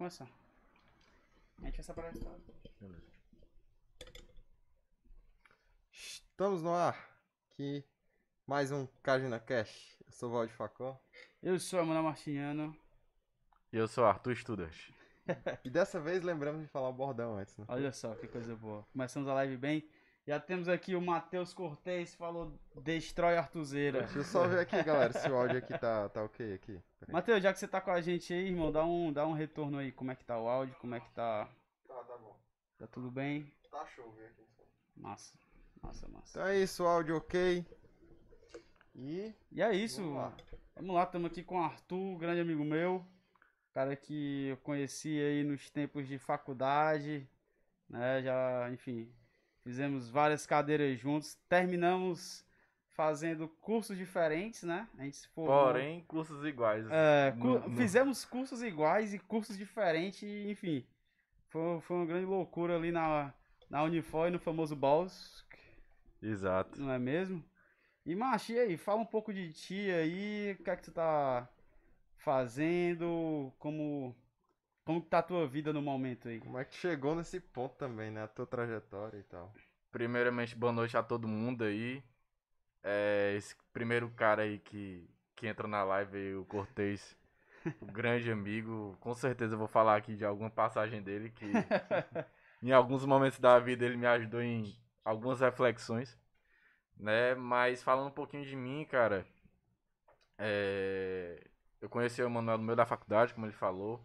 começar. A gente vai separar a história. Estamos no ar. Aqui mais um Cagina Cash. Eu sou o Valde Facó. Eu sou a Manoel Martiniano. E eu sou Arthur Studers. E dessa vez lembramos de falar o bordão antes, né? Olha só que coisa boa. Começamos a live bem. Já temos aqui o Matheus Cortez, falou Destrói Artuzeira. Deixa eu só ver aqui, galera, se o áudio aqui tá, tá ok aqui. Matheus, já que você tá com a gente aí, irmão, dá um, dá um retorno aí. Como é que tá o áudio? Como é que tá? Tá, tá bom. Tá tudo bem? Tá show, ver aqui. Massa. Massa, massa. Então é isso, o áudio ok. E E é isso. Vamos lá. Vamos lá, estamos aqui com o Arthur, grande amigo meu. Cara que eu conheci aí nos tempos de faculdade, né? Já, enfim, fizemos várias cadeiras juntos. Terminamos fazendo cursos diferentes, né? A gente se formou. Porém, cursos iguais. É, cu- fizemos cursos iguais e cursos diferentes, enfim. Foi, foi uma grande loucura ali na, na Unifor e no famoso Balls, Exato. não é mesmo? E, macho, e aí? Fala um pouco de ti aí, o que é que tu tá fazendo, como, como que tá a tua vida no momento aí? como é que chegou nesse ponto também, né? A tua trajetória e tal. Primeiramente, boa noite a todo mundo aí. É, esse primeiro cara aí que, que entra na live aí, o Cortez, o grande amigo. Com certeza eu vou falar aqui de alguma passagem dele que em alguns momentos da vida ele me ajudou em algumas reflexões, né? Mas falando um pouquinho de mim, cara, é, eu conheci o Manuel no meio da faculdade, como ele falou,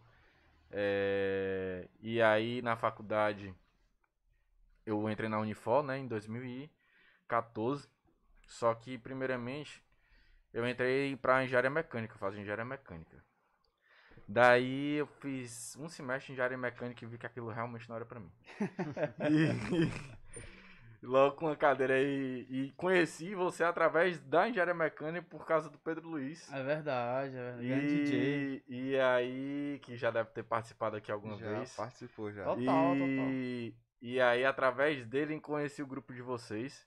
é, e aí na faculdade eu entrei na Unifor, né, em 2014, só que primeiramente eu entrei para engenharia mecânica, fazer engenharia mecânica. Daí eu fiz um semestre de engenharia mecânica e vi que aquilo realmente não era pra mim. e, logo com a cadeira aí. E conheci você através da engenharia mecânica por causa do Pedro Luiz. É verdade, é verdade. Grande DJ. E, e aí, que já deve ter participado aqui alguma já vez. participou já. Total, e, e aí, através dele, conheci o grupo de vocês.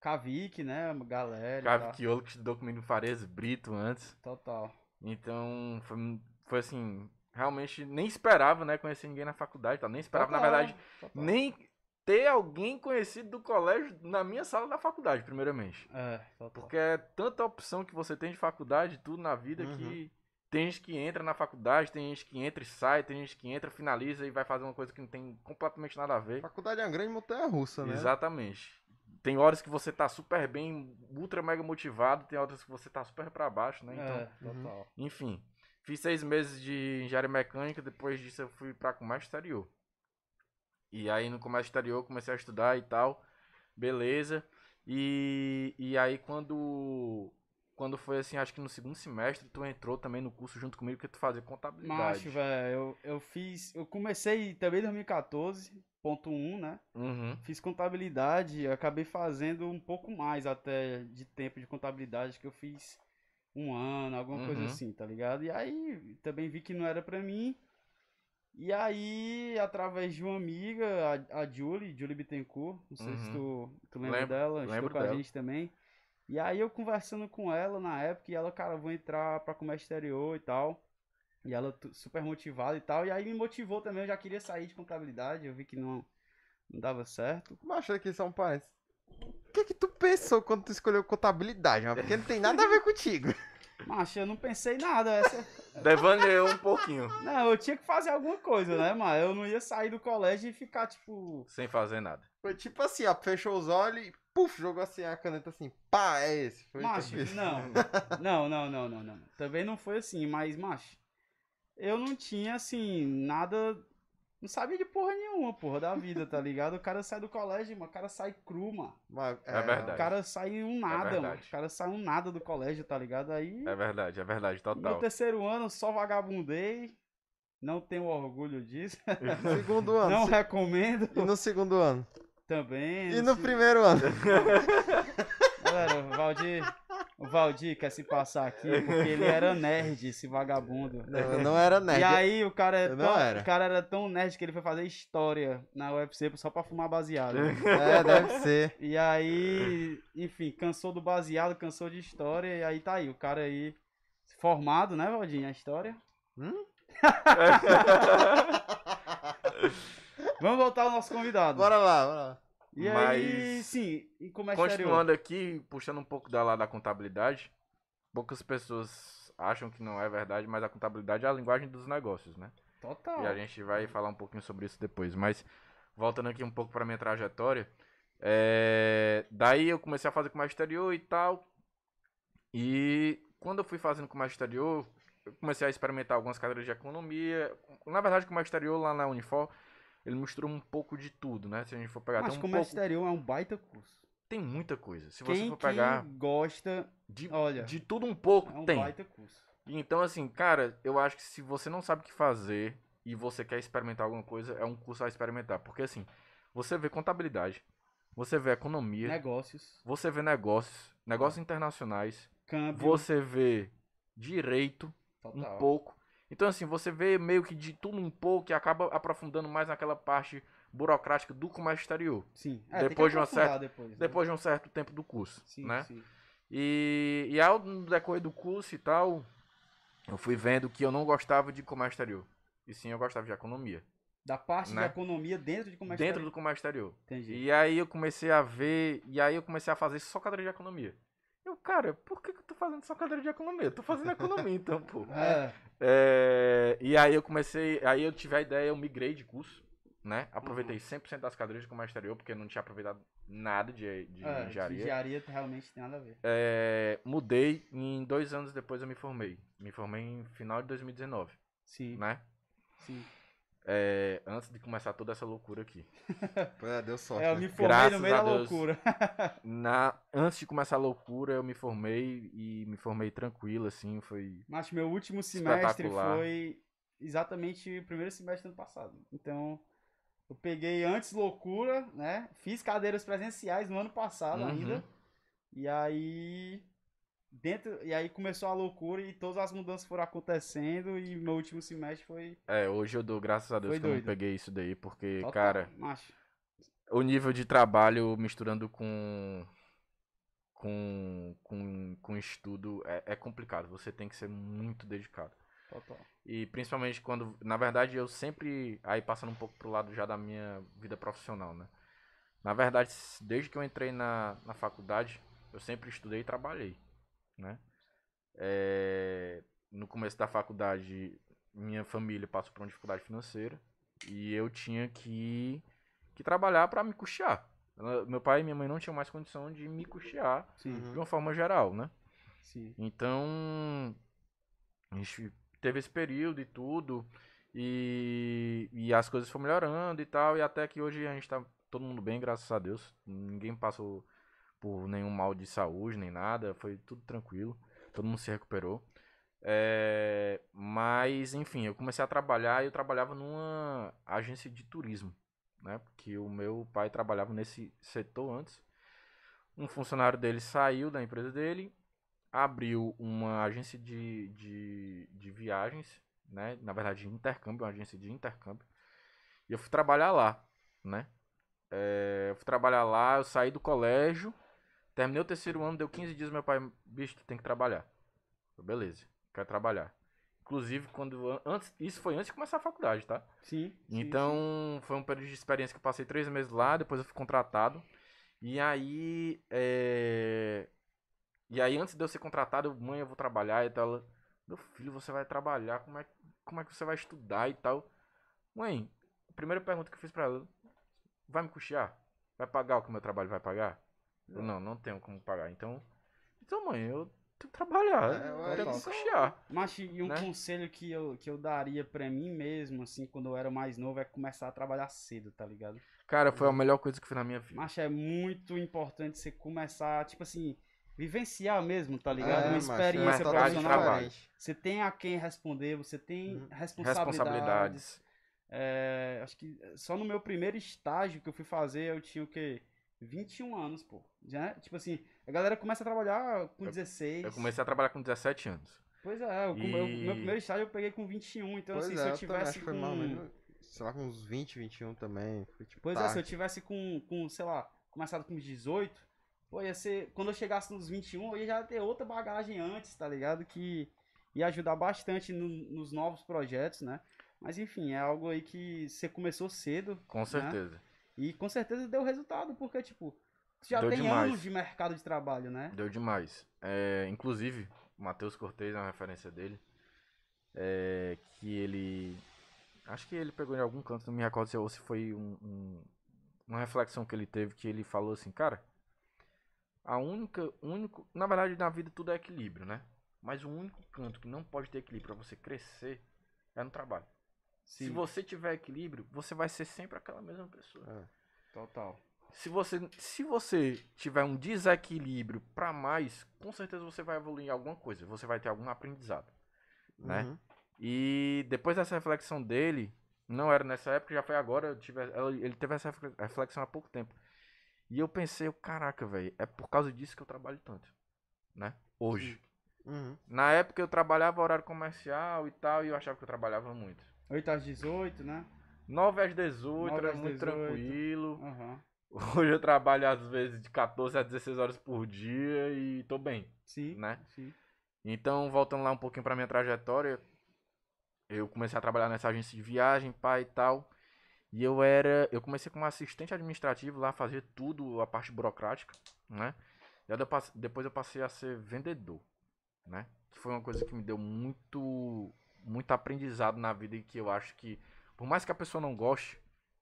Kavik, né, galera. e Cavi tal. Quiolo, que estudou comigo no Farias Brito antes. Total. Então, foi, foi assim, realmente nem esperava, né, conhecer ninguém na faculdade, tá? Nem esperava, na Total, verdade, total. nem ter alguém conhecido do colégio na minha sala da faculdade, primeiramente. É, total. Porque é tanta opção que você tem de faculdade, tudo na vida, Uhum. que tem gente que entra na faculdade, tem gente que entra e sai, tem gente que entra, finaliza e vai fazer uma coisa que não tem completamente nada a ver. Faculdade é uma grande montanha russa, né? Exatamente. Tem horas que você tá super bem, ultra mega motivado, tem horas que você tá super pra baixo, né? Então, É, total. enfim, fiz seis meses de engenharia mecânica, depois disso eu fui pra comércio exterior. E aí no comércio exterior eu comecei a estudar e tal, beleza. E, e aí quando quando foi assim, acho que no segundo semestre, tu entrou também no curso junto comigo que tu fazia contabilidade. Macho, velho, eu, eu fiz. Eu comecei também em 2014, ponto 1, né? Uhum. Fiz contabilidade, acabei fazendo um pouco mais até de tempo de contabilidade, que eu fiz um ano, alguma coisa Uhum. assim, tá ligado? E aí também vi que não era pra mim. E aí, através de uma amiga, a, a Julie, Julie Bittencourt, não sei se tu, tu lembra Lembro, dela, lembro com a dela. gente também. E aí eu conversando com ela na época, e ela, cara, vou entrar pra comércio exterior e tal. E ela super motivada e tal. E aí me motivou também, eu já queria sair de contabilidade, eu vi que não, não dava certo. Mas aqui só um parênteses. O que que tu pensou quando tu escolheu contabilidade, mano? Porque não tem nada a ver contigo. Macho, eu não pensei nada. Essa... Devaneou um pouquinho, Não, eu tinha que fazer alguma coisa, né, mas eu não ia sair do colégio e ficar, tipo. sem fazer nada. Foi tipo assim, ó, fechou os olhos e puf, jogou assim a caneta assim, pá, é esse. Foi Macho, tipo não. Não, não, não, não, não. Também não foi assim, mas, macho, eu não tinha, assim, nada. Não sabia de porra nenhuma, porra, da vida, tá ligado? O cara sai do colégio, mano, o cara sai cru, mano. Mas, É verdade. O cara sai um nada, mano. verdade. O cara sai um nada do colégio, tá ligado? Aí, É verdade, é verdade, no total. terceiro ano, só vagabundei. Não tenho orgulho disso. Segundo ano. Não se- recomendo E no segundo ano. também. E no se- primeiro ano. Galera, o Valdir, o Valdir quer se passar aqui porque ele era nerd, esse vagabundo. Não, eu não era nerd. E aí o cara, é tão, era. o cara era tão nerd que ele foi fazer história na UFC só pra fumar baseado. É, deve ser. E aí, enfim, cansou do baseado, cansou de história, e aí tá aí, o cara aí formado, né, Valdinho, a história. Hum? nosso convidado. Bora lá, bora lá. E aí, Mas- sim, em comércio exterior. Continuando aqui, puxando um pouco da lá da contabilidade, poucas pessoas acham que não é verdade, mas a contabilidade é a linguagem dos negócios, né? Total. E a gente vai falar um pouquinho sobre isso depois. Mas voltando aqui um pouco para minha trajetória, é, daí eu comecei a fazer comércio exterior e tal. E quando eu fui fazendo comércio exterior, eu comecei a experimentar algumas cadeiras de economia. Na verdade, o comércio exterior lá na Unifor, ele mistura um pouco de tudo, né? Se a gente for pegar, Mas um comércio pouco, exterior é um baita curso. tem muita coisa. Se quem, você for pegar quem gosta, de, olha, de tudo um pouco, é um tem. baita curso. Então, assim, cara, eu acho que se você não sabe o que fazer e você quer experimentar alguma coisa, é um curso a experimentar. Porque, assim, você vê contabilidade, você vê economia, Negócios, você vê negócios, negócios internacionais, câmbio, você vê direito um total. pouco. Então, assim, você vê meio que de tudo um pouco e acaba aprofundando mais naquela parte burocrática do comércio exterior. Sim. É, Depois de uma certa- Depois, né? Depois de um certo tempo do curso, Sim, né? sim. E, e ao decorrer do curso e tal, eu fui vendo que eu não gostava de comércio exterior. E sim, eu gostava de economia. Da parte Né? de economia dentro de comércio dentro do exterior. comércio exterior. Entendi. E aí eu comecei a ver, e aí eu comecei a fazer só cadeira de economia. Eu, cara, por que, que eu tô fazendo só cadeira de economia? Eu tô fazendo economia então, pô. É, É, e aí eu comecei, aí eu tive a ideia, eu migrei de curso, né? Aproveitei 100% das cadeiras de comércio exterior, porque eu não tinha aproveitado nada de, de é, de engenharia. engenharia realmente tem nada a ver. É, mudei e em dois anos depois eu me formei. Me formei em final de 2019, Sim, né? sim. É, antes de começar toda essa loucura aqui. É, deu sorte. É, eu né? me formei Graças no meio a da Deus. loucura. Na, antes de começar a loucura, eu me formei e me formei tranquilo, assim, foi... Mas meu último semestre foi exatamente o primeiro semestre do ano passado. Então, eu peguei antes loucura, né? Fiz cadeiras presenciais no ano passado Uhum. ainda. E aí dentro e aí começou a loucura e todas as mudanças foram acontecendo e meu último semestre foi É, hoje eu dou graças a Deus Foi que eu não doido. peguei isso daí, porque, total, cara, macho. o nível de trabalho misturando com... Com, com, com estudo é, é complicado, você tem que ser muito dedicado. Total. E principalmente quando, na verdade, eu sempre, aí passando um pouco pro lado já da minha vida profissional, né? Na verdade, desde que eu entrei na, na faculdade, eu sempre estudei e trabalhei, né? É, no começo da faculdade, minha família passou por uma dificuldade financeira e eu tinha que, que trabalhar para me custear. Meu pai e minha mãe não tinham mais condição de me custear Sim, Uhum. de uma forma geral, né? sim. Então, a gente teve esse período e tudo, e, e as coisas foram melhorando e tal, e até que hoje a gente tá todo mundo bem, graças a Deus. Ninguém passou por nenhum mal de saúde, nem nada, foi tudo tranquilo, todo mundo se recuperou. É, mas, enfim, eu comecei a trabalhar e eu trabalhava numa agência de turismo, né? Porque o meu pai trabalhava nesse setor antes. Um funcionário dele saiu da empresa dele abriu uma agência de, de, de viagens, né? Na verdade, de intercâmbio, uma agência de intercâmbio. E eu fui trabalhar lá, né? É, eu fui trabalhar lá, eu saí do colégio, terminei o terceiro ano, deu 15 dias, meu pai, bicho, tu tem que trabalhar. Eu, beleza, quero trabalhar. Inclusive, quando antes, isso foi antes de começar a faculdade, tá? Sim. sim, Então, foi um período de experiência que eu passei três meses lá, depois eu fui contratado. E aí, é... E aí, antes de eu ser contratado, eu, mãe, eu vou trabalhar e tal. Ela, Meu filho, você vai trabalhar, como é, como é que você vai estudar e tal? Mãe, a primeira pergunta que eu fiz pra ela, vai me custear? Vai pagar o que o meu trabalho vai pagar? Eu, não, não tenho como pagar. Então, então mãe, eu tenho que trabalhar, É, eu tenho que custear. Mas e um né? conselho que eu, que eu daria pra mim mesmo, assim, quando eu era mais novo, é começar a trabalhar cedo, tá ligado? Cara, foi a melhor coisa que eu fiz na minha vida. Mas é muito importante você começar, tipo assim, vivenciar mesmo, tá ligado? É, Uma é experiência totalmente profissional. Você tem a quem responder, você tem Uhum. responsabilidades. Responsabilidades. É, acho que só no meu primeiro estágio que eu fui fazer, eu tinha o quê? 21 anos, pô. Já, tipo assim, a galera começa a trabalhar com 16. Eu comecei a trabalhar com 17 anos. Pois é, eu, eu- E- meu primeiro estágio eu peguei com 21, então Pois assim, é, se eu tivesse com... menos, sei lá, com uns 20, 21 também. Foi, tipo, Pois é, se eu tarde. tivesse com, com, sei lá, começado com uns 18, pô, ia ser. Quando eu chegasse nos 21, eu ia já ter outra bagagem antes, tá ligado? Que ia ajudar bastante no- nos novos projetos, né? Mas enfim, é algo aí que você começou cedo. Com certeza. E com certeza deu resultado, porque, tipo, já Deu tem demais. anos de mercado de trabalho, né? Deu demais. É, inclusive, o Matheus Cortez é uma referência dele. é, que ele. Acho que ele pegou em algum canto, não me recordo se, ou se foi um- um- uma reflexão que ele teve, que ele falou assim, cara. A única. Único, na verdade, na vida tudo é equilíbrio, né? Mas o único canto que não pode ter equilíbrio pra você crescer é no trabalho. Se Sim, você tiver equilíbrio, você vai ser sempre aquela mesma pessoa. total. Se você, se você tiver um desequilíbrio pra mais, com certeza você vai evoluir em alguma coisa, você vai ter algum aprendizado, né? Uhum. E depois dessa reflexão dele, não era nessa época, já foi agora, eu tive, ele teve essa refle- reflexão há pouco tempo. E eu pensei, caraca, velho, é por causa disso que eu trabalho tanto, né? Hoje. Uhum. Na época eu trabalhava horário comercial e tal, e eu achava que eu trabalhava muito. 8 às 18, né? 9 às 18, 9 era às muito 18. tranquilo. Aham. Hoje eu trabalho às vezes de 14 a 16 horas por dia e tô bem, Sim, né? sim. Então, voltando lá um pouquinho pra minha trajetória, eu comecei a trabalhar nessa agência de viagem, pai e tal. E eu era, eu comecei como assistente administrativo lá, fazia tudo a parte burocrática, né? E eu depois eu passei a ser vendedor, né? Que foi uma coisa que me deu muito muito aprendizado na vida e que eu acho que por mais que a pessoa não goste,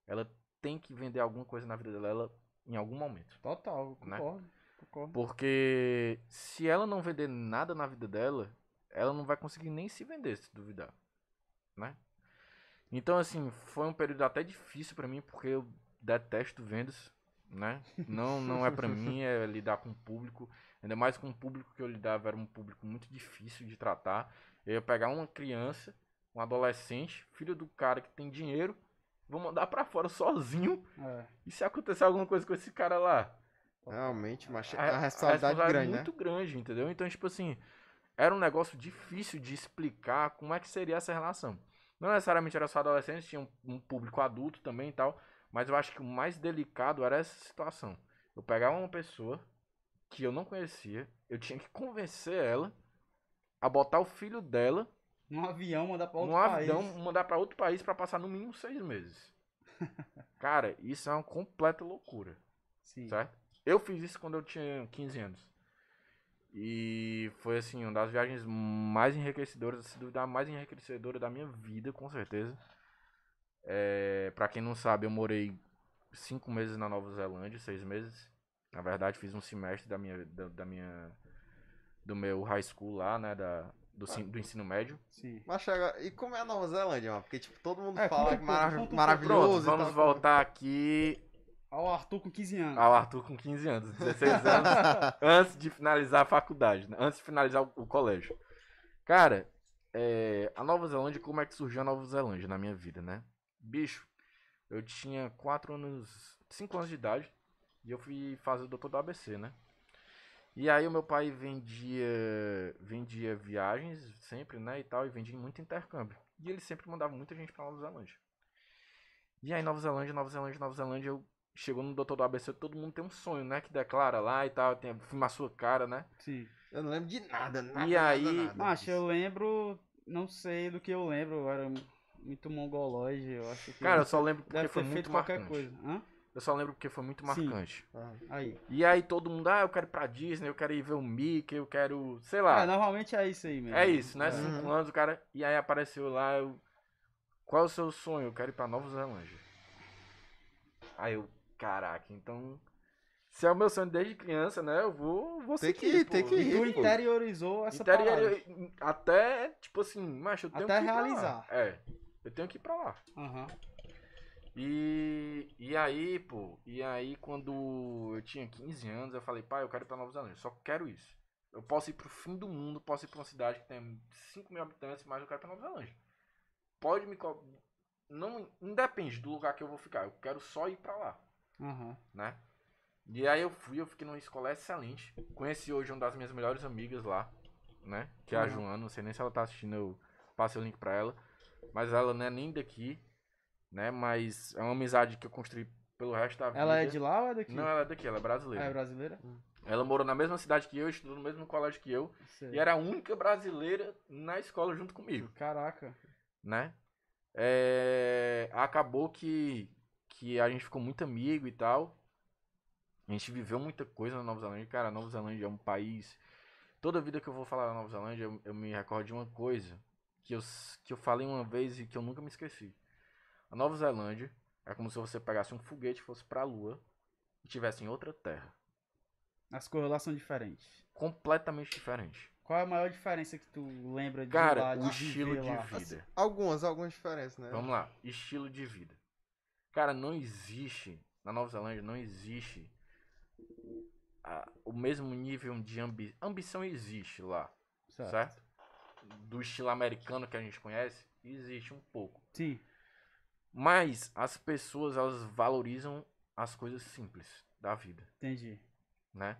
ela tem que vender alguma coisa na vida dela ela- em algum momento. Total, Né? concordo. Concordo. Porque se ela não vender nada na vida dela, ela não vai conseguir nem se vender, se duvidar, né? Então, assim, foi um período até difícil pra mim, porque eu detesto vendas, né? Não, não é pra mim, é lidar com o público. Ainda mais com o público que eu lidava, era um público muito difícil de tratar. Eu ia pegar uma criança, um adolescente, filho do cara que tem dinheiro, vou mandar pra fora sozinho. É. E se acontecer alguma coisa com esse cara lá? Realmente, mas é a, uma responsabilidade a grande, é muito né? grande, entendeu? Então, tipo assim, era um negócio difícil de explicar como é que seria essa relação. Não necessariamente era só adolescente, tinha um, um público adulto também e tal, mas eu acho que o mais delicado era essa situação. Eu pegava uma pessoa que eu não conhecia, eu tinha que convencer ela a botar o filho dela Um avião mandar pra outro num país. avião, mandar pra outro país pra passar no mínimo seis meses. Cara, isso é uma completa loucura. Sim. Certo? Eu fiz isso quando eu tinha 15 anos. E foi assim, uma das viagens mais enriquecedoras, se duvidar, a mais enriquecedora da minha vida, com certeza. É, pra quem não sabe, eu morei cinco meses na Nova Zelândia, seis meses. Na verdade, fiz um semestre da minha, da, da minha, do meu high school lá, né, da, do, sin- do ensino médio. Sim. Mas chega, e como é a Nova Zelândia, mano? Porque, tipo, todo mundo É, fala que um maravilhoso Pronto, vamos tal. voltar aqui Ao Arthur com 15 anos. ao Arthur com 15 anos, 16 anos. antes de finalizar a faculdade, né? antes de finalizar o, o colégio. Cara, é, a Nova Zelândia, como é que surgiu a Nova Zelândia na minha vida, né? Bicho, eu tinha 4 anos, 5 anos de idade e eu fui fazer o doutor do ABC, né? E aí o meu pai vendia, vendia viagens sempre, né, e tal, e vendia muito intercâmbio. E ele sempre mandava muita gente pra Nova Zelândia. E aí Nova Zelândia, Nova Zelândia, Nova Zelândia, eu chegou no doutor do ABC, todo mundo tem um sonho, né, que declara lá e tal, tem filma a sua cara, né? Sim. Eu não lembro de nada, nada, E aí- nada Macho, disso. eu lembro. Não sei do que eu lembro. Eu era muito mongoloide. Eu acho que. Cara, eu só lembro porque foi muito feito qualquer marcante. coisa. Hã? Eu só lembro porque foi muito marcante. Ah. Aí. E aí todo mundo, ah, eu quero ir pra Disney, eu quero ir ver o Mickey, eu quero, sei lá. É, normalmente é isso aí mesmo. É isso, né? É. Cinco Uhum. anos, o cara. E aí apareceu lá, eu. Qual é o seu sonho? Eu quero ir pra Nova Zelândia. Aí eu, caraca, então. Se é o meu sonho desde criança, né? Eu vou, vou Tem que ir, tem que E tu ir, interiorizou essa Interior- até, tipo assim, macho, eu tenho Até que ir pra lá. realizar. É, eu tenho que ir pra lá. Aham. E, e aí, pô, e aí quando eu tinha 15 anos, eu falei, pai, eu quero ir pra Nova Zelândia, só quero isso. Eu posso ir pro fim do mundo, posso ir pra uma cidade que tem 5 mil habitantes, mas eu quero ir pra Nova Zelândia. Pode me não Independe do lugar que eu vou ficar, eu quero só ir pra lá, Aham. né? E aí eu fui, eu fiquei numa escola excelente. Conheci hoje uma das minhas melhores amigas lá, né? Que é a Uhum. Joana, não sei nem se ela tá assistindo, eu passei o link pra ela. Mas ela não é nem daqui, né? Mas é uma amizade que eu construí pelo resto da vida. Ela é de lá ou é daqui? Não, ela é daqui, ela é brasileira. É brasileira? Ela morou na mesma cidade que eu, estudou no mesmo colégio que eu. Sei. E era a única brasileira na escola junto comigo, Caraca. né? É, Acabou que, que a gente ficou muito amigo e tal. A gente viveu muita coisa na Nova Zelândia. Cara, a Nova Zelândia é um país. Toda vida que eu vou falar da Nova Zelândia, eu, eu me recordo de uma coisa que eu, que eu falei uma vez e que eu nunca me esqueci. A Nova Zelândia é como se você pegasse um foguete, fosse pra Lua e tivesse em outra terra. As cores lá são diferentes. Completamente diferente. Qual é a maior diferença que tu lembra de Cara, lá, o de estilo de lá? vida. Algumas, algumas diferenças, né? Vamos lá, estilo de vida. Cara, não existe, na Nova Zelândia, não existe a- o mesmo nível de ambi ambição. existe lá, Certo. certo? Do estilo americano que a gente conhece, existe um pouco. Sim. Mas as pessoas, elas valorizam as coisas simples da vida, Entendi. né?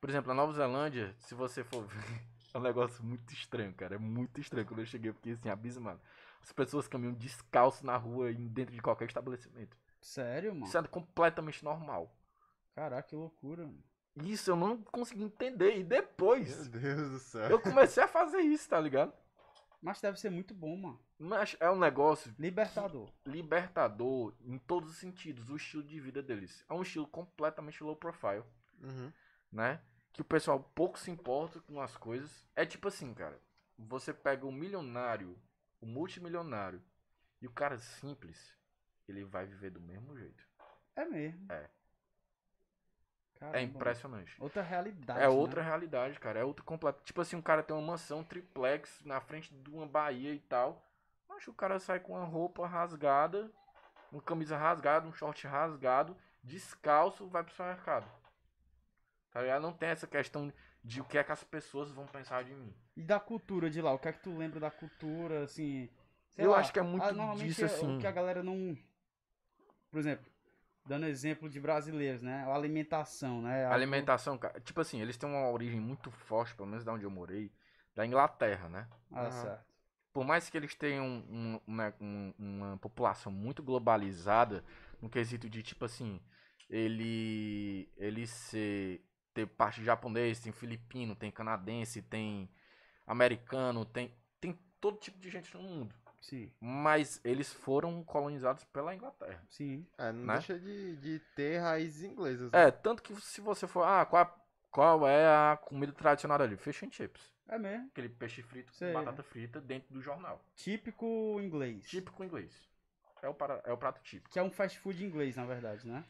Por exemplo, na Nova Zelândia, se você for ver, é um negócio muito estranho, cara. É muito estranho. Quando eu cheguei, eu fiquei assim, abismado. As pessoas caminham descalço na rua e dentro de qualquer estabelecimento. Sério, mano? Isso é completamente normal. Caraca, que loucura. mano. Isso eu não consegui entender. E depois, Meu Deus do céu. eu comecei a fazer isso, tá ligado? Mas deve ser muito bom, mano. Mas é um negócio Libertador. libertador em todos os sentidos. O estilo de vida deles. É um estilo completamente low profile, Uhum. né? Que o pessoal pouco se importa com as coisas. É tipo assim, cara. Você pega o milionário, o multimilionário, e o cara simples, ele vai viver do mesmo jeito. É mesmo. É. Caramba, É impressionante. Outra realidade. É outra Né? realidade, cara. É outro completo. Tipo assim, um cara tem uma mansão triplex na frente de uma Bahia e tal. Mas o cara sai com uma roupa rasgada, uma camisa rasgada, um short rasgado, descalço, vai pro supermercado. Tá ligado? Não tem essa questão de o que é que as pessoas vão pensar de mim. E da cultura de lá? O que é que tu lembra da cultura, assim? Eu lá, acho que é muito ah, normalmente disso, é assim. O que a galera não. Por exemplo, dando exemplo de brasileiros, né? A alimentação, né? A alimentação, cara. Tipo assim, eles têm uma origem muito forte, pelo menos da onde eu morei, da Inglaterra, né? Ah, Aham. certo. por mais que eles tenham um- uma, um- uma população muito globalizada, no quesito de tipo assim, ele ele ser ter parte de japonês, tem filipino, tem canadense, tem americano, tem tem todo tipo de gente no mundo, Sim, mas eles foram colonizados pela Inglaterra. sim. É, não Né? deixa de, de ter raízes inglesas. né? É, tanto que se você for, ah, qual, qual é a comida tradicional ali? Fish and chips. É mesmo. Aquele peixe frito com batata frita dentro do jornal. Típico inglês. Típico inglês. É o, para, é o prato típico. Que é um fast food inglês, na verdade, né?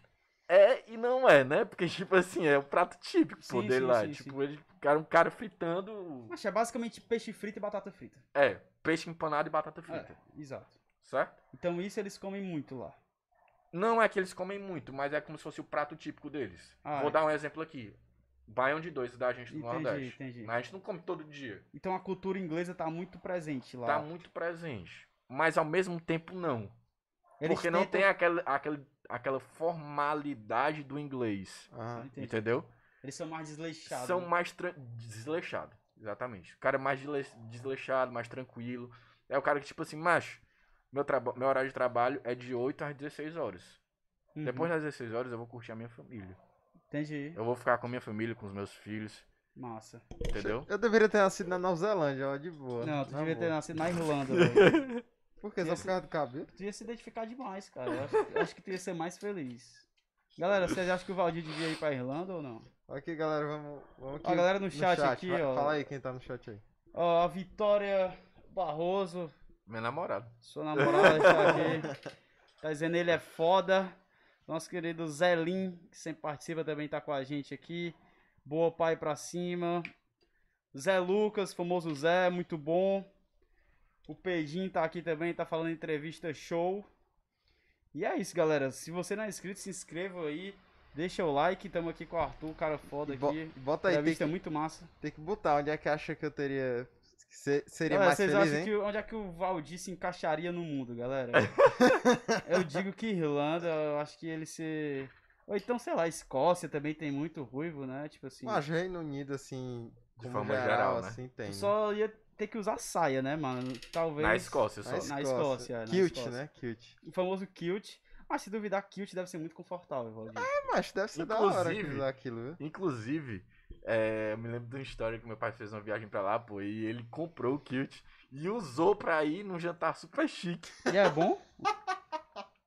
É e não é, né? Porque, tipo assim, é o prato típico Sim, dele sim, lá. sim, tipo, ele cara, um cara fritando. Mas é basicamente peixe frito e batata frita. É, peixe empanado e batata frita. É, exato. Certo? Então isso eles comem muito lá. Não é que eles comem muito, mas é como se fosse o prato típico deles. Ah, Vou é. dar um exemplo aqui. Baião de dois da gente do Entendi, Nordeste. entendi. Mas a gente não come todo dia. Então a cultura inglesa tá muito presente lá. Tá muito presente. Mas ao mesmo tempo não. Eles porque não tentam- tem aquela, aquela, aquela formalidade do inglês. Entendi. Entendeu? Eles são mais desleixados. São né? mais tran- desleixados. Exatamente. O cara é mais desle- desleixado, mais tranquilo. É o cara que, tipo assim, macho, meu, traba- meu horário de trabalho é de 8 às 16 horas. Uhum. Depois das 16 horas eu vou curtir a minha família. Entendi. Eu vou ficar com a minha família, com os meus filhos. Massa. Entendeu? Eu deveria ter nascido na Nova Zelândia, ó, de boa. Não, tu na devia ter boa. nascido na Irlanda, velho. Por que? Só por causa do cabelo? Tu ia se identificar demais, cara. Eu acho, eu acho que tu ia ser mais feliz. Galera, vocês acham que o Valdir devia ir pra Irlanda ou não? Aqui, galera, vamos, vamos aqui. A galera no chat aqui, ó. Fala aí quem tá no chat aí. Ó, a Vitória Barroso, Meu namorado. sua namorada está aqui. Tá dizendo ele é foda. Nosso querido Zelim, que sempre participa, também tá com a gente aqui. Boa pai pra cima. Zé Lucas, famoso Zé, muito bom. O Pedinho tá aqui também, tá falando entrevista show. E é isso, galera. Se você não é inscrito, se inscreva aí. Deixa o like. Tamo aqui com o Arthur, cara foda Bo- aqui. bota aí, tem Entrevista que, muito massa. tem que botar onde é que acha que eu teria. que se- seria Galera, mais vocês feliz, acham hein? que onde é que o Valdir se encaixaria no mundo, galera? eu digo que Irlanda, eu acho que ele se. Ou então, sei lá, Escócia também tem muito ruivo, né? Tipo assim. Mas Reino Unido, assim, De como forma geral, geral, né? assim, tem. tu né? só ia ter que usar saia, né, mano? Talvez. Na Escócia só. Na Na Escócia, é, na Cute, Escócia. né? Cute. O famoso kilt. Mas se duvidar, kilt deve ser muito confortável, Valdir. É, mas deve ser da hora que Inclusive- usar aquilo, viu? Inclusive, é, eu me lembro de uma história que meu pai fez uma viagem pra lá, pô, e ele comprou o kilt e usou pra ir num jantar super chique. E é bom?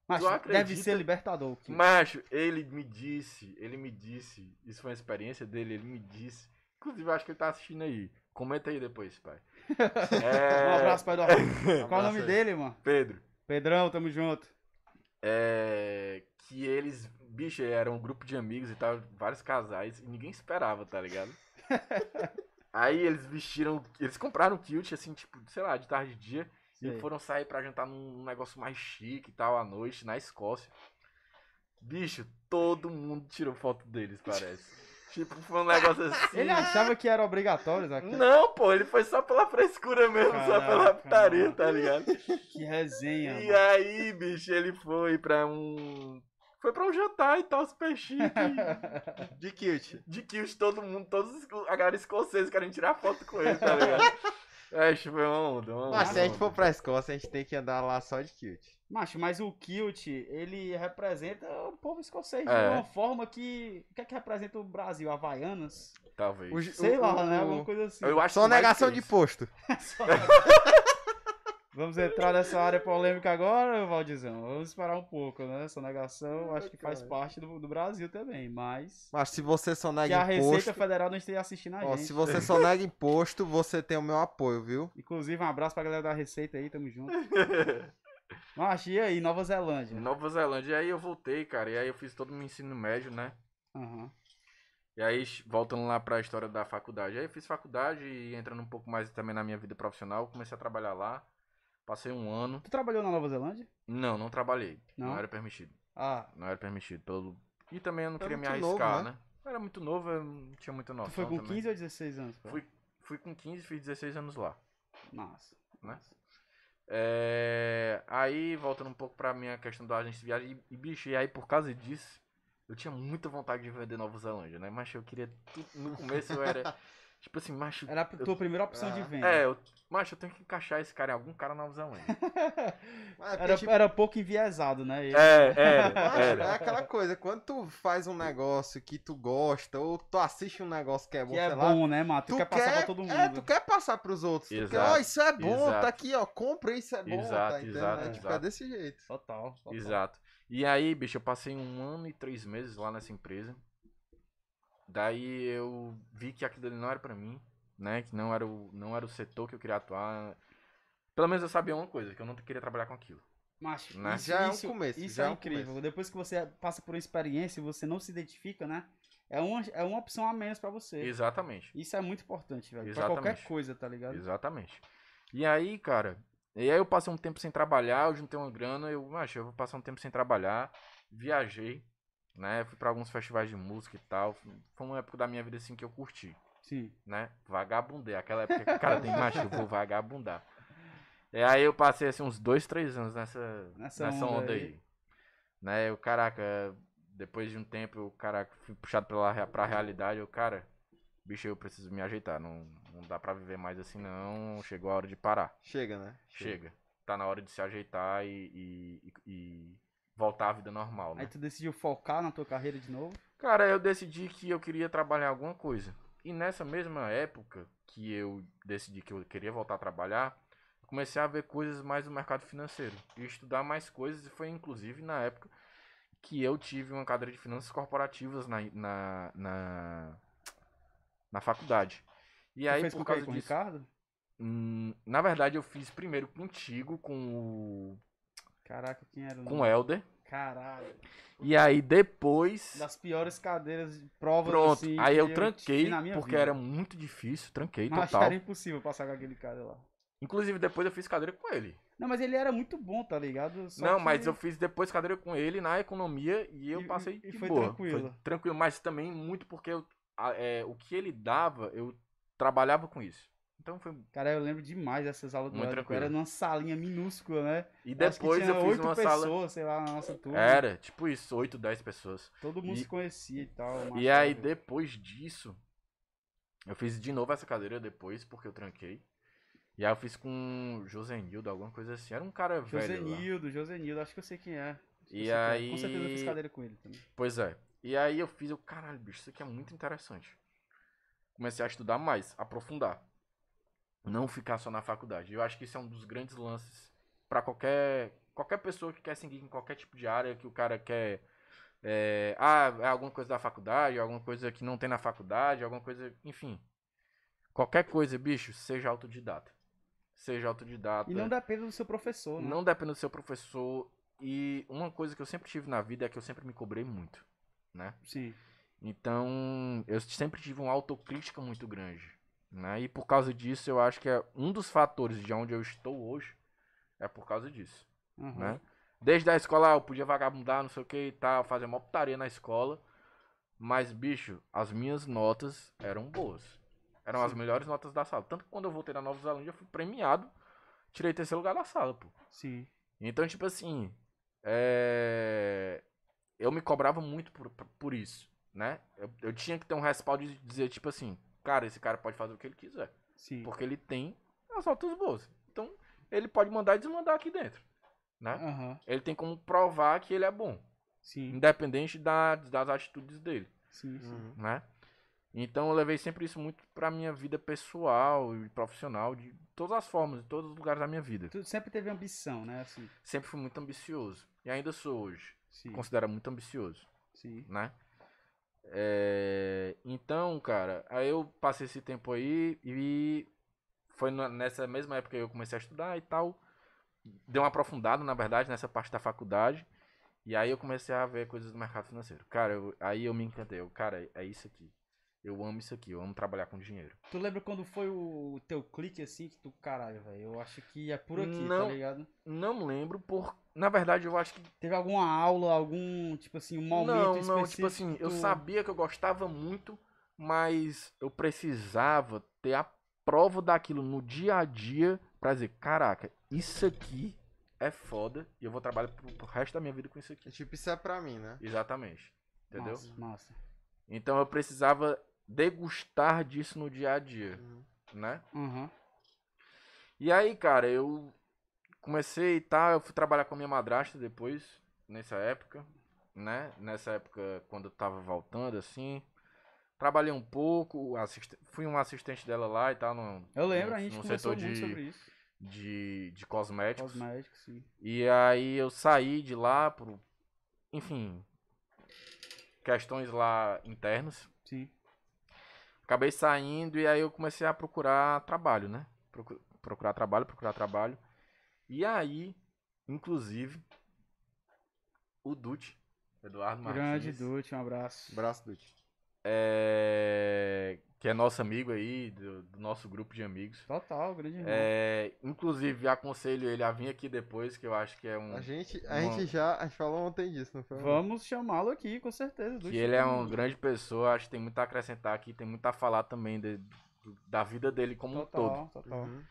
Mas Tu deve ser libertador. o Kilt. Macho, ele me disse, ele me disse, isso foi uma experiência dele, ele me disse. Inclusive, eu acho que ele tá assistindo aí. Comenta aí depois, pai. É, Um abraço, pai do Arthur. Qual o abraço nome aí. dele, mano? Pedro. Pedrão, tamo junto. É, que eles, bicho, era um grupo de amigos e tal, vários casais, e ninguém esperava, tá ligado? Aí eles vestiram, eles compraram o kilt, assim, tipo, sei lá, de tarde de dia, Sei. e foram sair pra jantar num negócio mais chique e tal, à noite, na Escócia. Bicho, todo mundo tirou foto deles, parece. Tipo, foi um negócio assim. Ele achava que era obrigatório, Zac? Não, pô, ele foi só pela frescura mesmo, só pela Caraca, putaria, tá ligado? Que resenha, E mano. aí, bicho, ele foi pra um. Foi pra um jantar e tal, super chique. De kilt. De que todo mundo, todos os- a galera escocesa querem tirar foto com ele, tá ligado? É, foi uma onda, uma onda. Mas se a gente for pra Escócia, a gente tem que andar lá só de kilt. Macho, mas o kilt, ele representa o povo escocês de É. uma forma que... O que é que representa o Brasil? Havaianas? Talvez. O- Sei o- lá, né? o- Alguma coisa assim. Eu acho Só que negação que de posto. Vamos entrar nessa área polêmica agora, Valdizão? Vamos esperar um pouco, né? Essa negação acho que faz parte do, do Brasil também, mas... Mas se você só Que nega a Receita imposto... Federal não esteja assistindo a Ó, gente. se você só nega imposto, você tem o meu apoio, viu? Inclusive, um abraço pra galera da Receita aí, tamo junto. Mas e aí, Nova Zelândia? Nova Zelândia. E aí eu voltei, cara. E aí eu fiz todo o meu ensino médio, né? Aham. E aí, voltando lá pra história da faculdade. Aí eu fiz faculdade e entrando um pouco mais também na minha vida profissional, comecei a trabalhar lá. Passei um ano. Tu trabalhou na Nova Zelândia? Não, não trabalhei. Não, Não? era permitido. Ah, Não era permitido. Pelo... E também eu não Era queria me arriscar, novo, né? né? Era muito novo, eu não tinha muita noção tu foi com também. 15 ou 16 anos? cara? Fui, fui com 15, fiz 16 anos lá. Nossa. Né? É, Aí, voltando um pouco pra minha questão da agência de viagem, e, e bicho, e aí por causa disso, eu tinha muita vontade de vender Nova Zelândia, né? Mas eu queria. No começo eu era. Tipo assim, macho. Era a tua primeira opção de Ah. venda. É, eu, macho, eu tenho que encaixar esse cara em algum cara na Nova Zelândia. É Era, tipo, era pouco enviesado, né? Ele- É, era, macho, é era. aquela coisa, quando tu faz um negócio que tu gosta, ou tu assiste um negócio que é bom, que é lá, bom, né, mano? Tu, quer passar pra todo mundo. É, tu quer passar pros outros. Tu quer, Exato, ó, isso é bom, exato. tá aqui, ó, compra, isso é bom, Exato, tá entendendo? exato, É, tipo, é exato. desse jeito. Total, total. Exato. E aí, bicho, eu passei um ano e três meses lá nessa empresa. Daí eu vi que aquilo ali não era pra mim, né? Que não era, o, não era o setor que eu queria atuar. Pelo menos eu sabia uma coisa, que eu não queria trabalhar com aquilo. Mas Né? isso, Já é um isso- começo, Isso já é é incrível. começo. Depois que você passa por uma experiência e você não se identifica, né? É uma, é uma opção a menos pra você. Exatamente. Isso é muito importante, velho. Pra Exatamente. qualquer coisa, tá ligado? Exatamente. E aí, cara, e aí eu passei um tempo sem trabalhar, eu juntei uma grana, eu, acho, eu vou passar um tempo sem trabalhar, viajei, né? Fui pra alguns festivais de música e tal. Foi uma época da minha vida assim que eu curti. Sim. né? Vagabundei. Aquela época que o cara tem macho, eu vou vagabundar. E aí eu passei assim uns dois, três anos nessa, Nessa nessa, onda onda, aí. aí. Né? O caraca, depois de um tempo, o cara fui puxado pela, pra realidade, o cara, bicho, eu preciso me ajeitar. Não, não dá pra viver mais assim, não. Chegou a hora de parar. Chega, né? Chega. Tá na hora de se ajeitar e, e, e- e voltar à vida normal, né? Aí tu decidiu focar na tua carreira de novo? Cara, eu decidi que eu queria trabalhar alguma coisa. E nessa mesma época que eu decidi que eu queria voltar a trabalhar, comecei a ver coisas mais no mercado financeiro e estudar mais coisas. E foi inclusive na época que eu tive uma cadeira de finanças corporativas na, na, na, na faculdade. E tu aí, fez por com causa quem? Com o disso. Ricardo? hum, na verdade, eu fiz primeiro contigo, com o. Caraca, quem era o com nome? Helder. Caralho. E aí depois. Das piores cadeiras de provas Pronto, assim, aí eu tranquei, minha porque vida. era muito difícil, tranquei Mas total. era impossível passar com aquele cara lá. Inclusive, depois eu fiz cadeira com ele. Não, mas ele era muito bom, tá ligado? Só não, que- mas eu fiz depois cadeira com ele na economia e eu E- passei e de foi boa. tranquilo. Foi tranquilo, mas também muito porque eu, é, o que ele dava, eu trabalhava com isso. Então foi. Cara, eu lembro demais dessas aulas do Muito. Era numa salinha minúscula, né? E depois eu fiz uma pessoas, sala. sei lá, na nossa turma. Era, tipo isso, 8, 10 pessoas. Todo mundo E- se conhecia e tal. E aí, depois disso, eu fiz de novo essa cadeira depois, porque eu tranquei. E aí eu fiz com Josenildo, alguma coisa assim. Era um cara velho. lá. Josenildo, Josenildo, acho que eu sei quem é. Acho que eu E sei quem é. aí- Com certeza eu fiz cadeira com ele também. Pois é. E aí eu fiz, eu, caralho, bicho, isso aqui é muito interessante. Comecei a estudar mais, aprofundar. Não ficar só na faculdade. Eu acho que isso é um dos grandes lances pra qualquer qualquer pessoa que quer seguir em qualquer tipo de área, que o cara quer. É, ah, é alguma coisa da faculdade, alguma coisa que não tem na faculdade, alguma coisa. Enfim. Qualquer coisa, bicho, seja autodidata. Seja autodidata. E não depende do seu professor, né? Não depende do seu professor. E uma coisa que eu sempre tive na vida é que eu sempre me cobrei muito, né? Sim. Então, eu sempre tive uma autocrítica muito grande, né? E por causa disso, eu acho que é um dos fatores de onde eu estou hoje é por causa disso, Uhum. né? Desde a escola eu podia vagabundar, não sei o que e tal, fazer uma putaria na escola, mas bicho, as minhas notas eram boas. Eram as Sim. melhores notas da sala. Tanto que quando eu voltei na Nova Zelândia, eu fui premiado, tirei terceiro lugar da sala, pô. Sim. Então, tipo assim, é... eu me cobrava muito por, por isso, né? Eu, eu tinha que ter um respaldo de dizer, tipo assim, cara, esse cara pode fazer o que ele quiser. Sim. Porque ele tem as notas boas. Então, ele pode mandar e desmandar aqui dentro, né? Aham. Ele tem como provar que ele é bom, Sim. independente da, das atitudes dele, Sim, sim. Uhum. né? Então, eu levei sempre isso muito pra minha vida pessoal e profissional, de todas as formas, de todos os lugares da minha vida. Tu sempre teve ambição, né? Assim. Sempre fui muito ambicioso. E ainda sou hoje. Sim. Considero muito ambicioso. Sim. né? É, então, cara, aí eu passei esse tempo aí e foi nessa mesma época que eu comecei a estudar e tal. Deu uma aprofundada, na verdade, nessa parte da faculdade. E aí eu comecei a ver coisas do mercado financeiro. Cara, eu- aí eu me encantei. Eu, cara, é isso aqui. Eu amo isso aqui. Eu amo trabalhar com dinheiro. Tu lembra quando foi o teu clique assim que tu, caralho, velho, eu acho que é por aqui, Não. tá ligado? Não lembro por... Na verdade, eu acho que Teve alguma aula, algum, tipo assim, um momento não, específico não, tipo assim, que eu tu- sabia que eu gostava muito, mas eu precisava ter a prova daquilo no dia a dia pra dizer, caraca, isso aqui é foda e eu vou trabalhar pro, pro resto da minha vida com isso aqui. É tipo, isso é pra mim, né? Exatamente. Entendeu? Massa, massa. Então eu precisava degustar disso no dia a dia, Uhum. né? Aham. E aí, cara, eu comecei e tal, eu fui trabalhar com a minha madrasta depois, nessa época, né? Nessa época, quando eu tava voltando, assim. Trabalhei um pouco, assist... fui um assistente dela lá e tal, no, Eu lembro, no- a gente no conversou setor muito de, sobre isso. de, de cosméticos. Cosméticos, sim. E aí eu saí de lá por, enfim, questões lá internas. Sim. Acabei saindo e aí eu comecei a procurar trabalho, né? Procu- Procurar trabalho, procurar trabalho. E aí, inclusive, o Dute, Eduardo Grande Martins, Dute, um abraço. Braço do Ti. É, que é nosso amigo aí, do, do nosso grupo de amigos. Total, grande irmão. É, inclusive, aconselho ele a vir aqui depois, que eu acho que é um... A gente, a Uma- gente já. A gente falou ontem disso, não foi? Vamos chamá-lo aqui, com certeza. Que ele é uma grande pessoa, acho que tem muito a acrescentar aqui, tem muito a falar também de- da vida dele como um todo. Total, total. Uhum.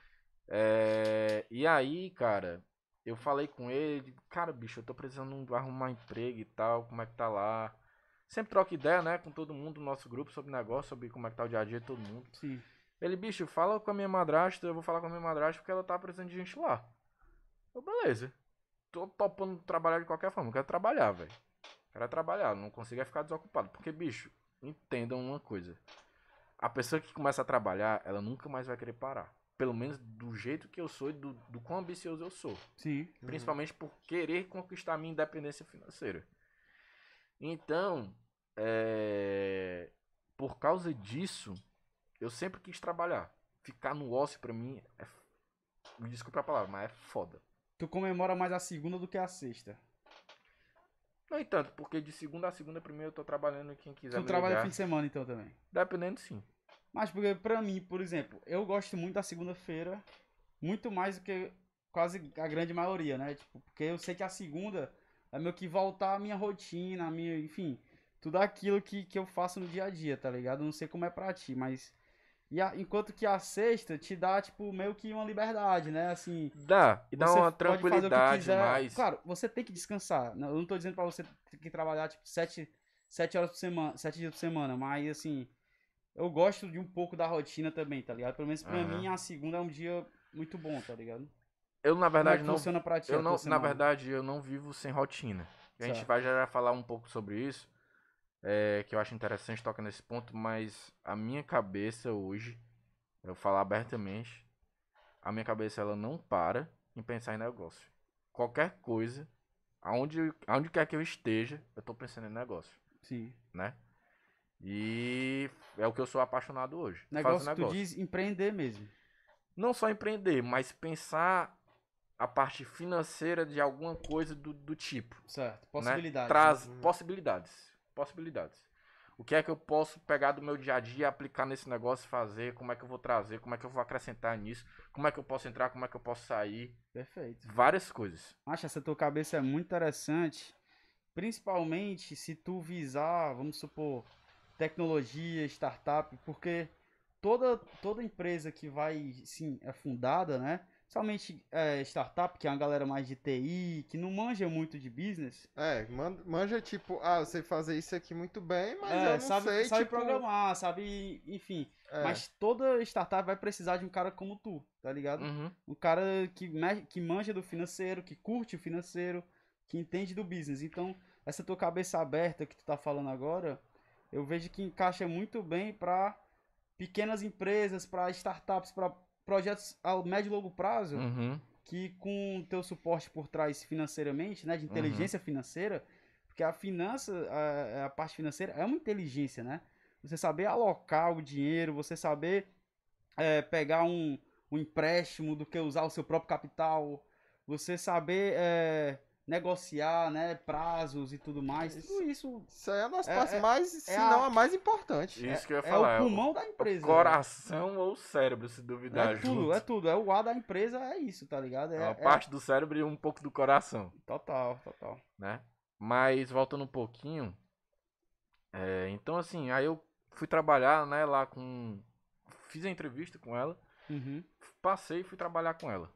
É, e aí, cara, eu falei com ele, cara, bicho, eu tô precisando arrumar emprego e tal, como é que tá lá. Sempre troca ideia, né, com todo mundo do nosso grupo sobre negócio, sobre como é que tá o dia a dia de todo mundo. Sim. Ele, bicho, fala com a minha madrasta, eu vou falar com a minha madrasta porque ela tá precisando de gente lá. Eu, beleza. Tô topando trabalhar de qualquer forma, eu quero trabalhar, velho. Quero trabalhar, não consigo é ficar desocupado. Porque, bicho, entendam uma coisa. A pessoa que começa a trabalhar, ela nunca mais vai querer parar. Pelo menos do jeito que eu sou e do, do quão ambicioso eu sou. Sim. Principalmente por querer conquistar a minha independência financeira. Então, é, por causa disso, eu sempre quis trabalhar. Ficar no ócio pra mim é. desculpe a palavra, mas é foda. Tu comemora mais a segunda do que a sexta. No entanto, porque de segunda a segunda, primeiro eu tô trabalhando e quem quiser Tu trabalha ligar, fim de semana então também. Dependendo, sim. Mas porque pra mim, por exemplo, eu gosto muito da segunda-feira, muito mais do que quase a grande maioria, né? Tipo, porque eu sei que a segunda é meio que voltar à minha rotina, a minha, enfim, tudo aquilo que, que eu faço no dia a dia, tá ligado? Não sei como é pra ti, mas e a- enquanto que a sexta te dá tipo meio que uma liberdade, né? Assim, Dá. E dá uma tranquilidade mais. Claro, você tem que descansar. Não, Eu não tô dizendo pra você ter que trabalhar, tipo, sete, sete horas por semana, sete dias por semana, mas assim, eu gosto de um pouco da rotina também, tá ligado? Pelo menos pra Aham. mim, a segunda é um dia muito bom, tá ligado? Eu, na Como é verdade, não funciona pra ti? Eu não, na verdade, eu não vivo sem rotina. A gente Certo. vai já falar um pouco sobre isso, é, que eu acho interessante tocar nesse ponto, mas a minha cabeça hoje, eu falar abertamente, a minha cabeça ela não para em pensar em negócio. qualquer coisa, aonde, aonde quer que eu esteja, eu tô pensando em negócio, Sim. né? E é o que eu sou apaixonado hoje. Negócio, fazer tu negócio. diz empreender mesmo. Não só empreender, mas pensar a parte financeira de alguma coisa do, do tipo. Certo. né? Possibilidade. Traz Uhum. possibilidades. Possibilidades. O que é que eu posso pegar do meu dia a dia, aplicar nesse negócio fazer? Como é que eu vou trazer? Como é que eu vou acrescentar nisso? Como é que eu posso entrar? Como é que eu posso sair? Perfeito. Várias coisas. Acho essa tua cabeça é muito interessante, principalmente se tu visar, vamos supor, tecnologia, startup, porque toda, toda empresa que vai, sim, é fundada, né? Somente é, startup, que é uma galera mais de TI, que não manja muito de business, É, man- manja tipo, ah, eu sei fazer isso aqui muito bem, mas é, eu não sabe, sei, sabe tipo... programar, sabe, enfim. é, Mas toda startup vai precisar de um cara como tu, tá ligado? Uhum. Um cara que, que manja do financeiro, que curte o financeiro, que entende do business. Então, essa tua cabeça aberta que tu tá falando agora, eu vejo que encaixa muito bem para pequenas empresas, para startups, para projetos a médio e longo prazo, Uhum. que com o teu suporte por trás financeiramente, né, de inteligência financeira, porque a finança, a, a parte financeira é uma inteligência, né? Você saber alocar o dinheiro, você saber é, pegar um, um empréstimo do que usar o seu próprio capital, você saber é, negociar, né, prazos e tudo mais. Tudo isso Isso aí é uma das É- partes é- mais, se é não a- a mais importante. Isso que eu ia é falar. o pulmão da o empresa. né? coração ou o cérebro, se duvidar É tudo, junto. é tudo. É o A da empresa, é isso, tá ligado? É, É é- parte do cérebro e um pouco do coração. Total, total. né? Mas voltando um pouquinho, é, então assim, aí eu fui trabalhar, né, lá com, fiz a entrevista com ela, Uhum. passei e fui trabalhar com ela.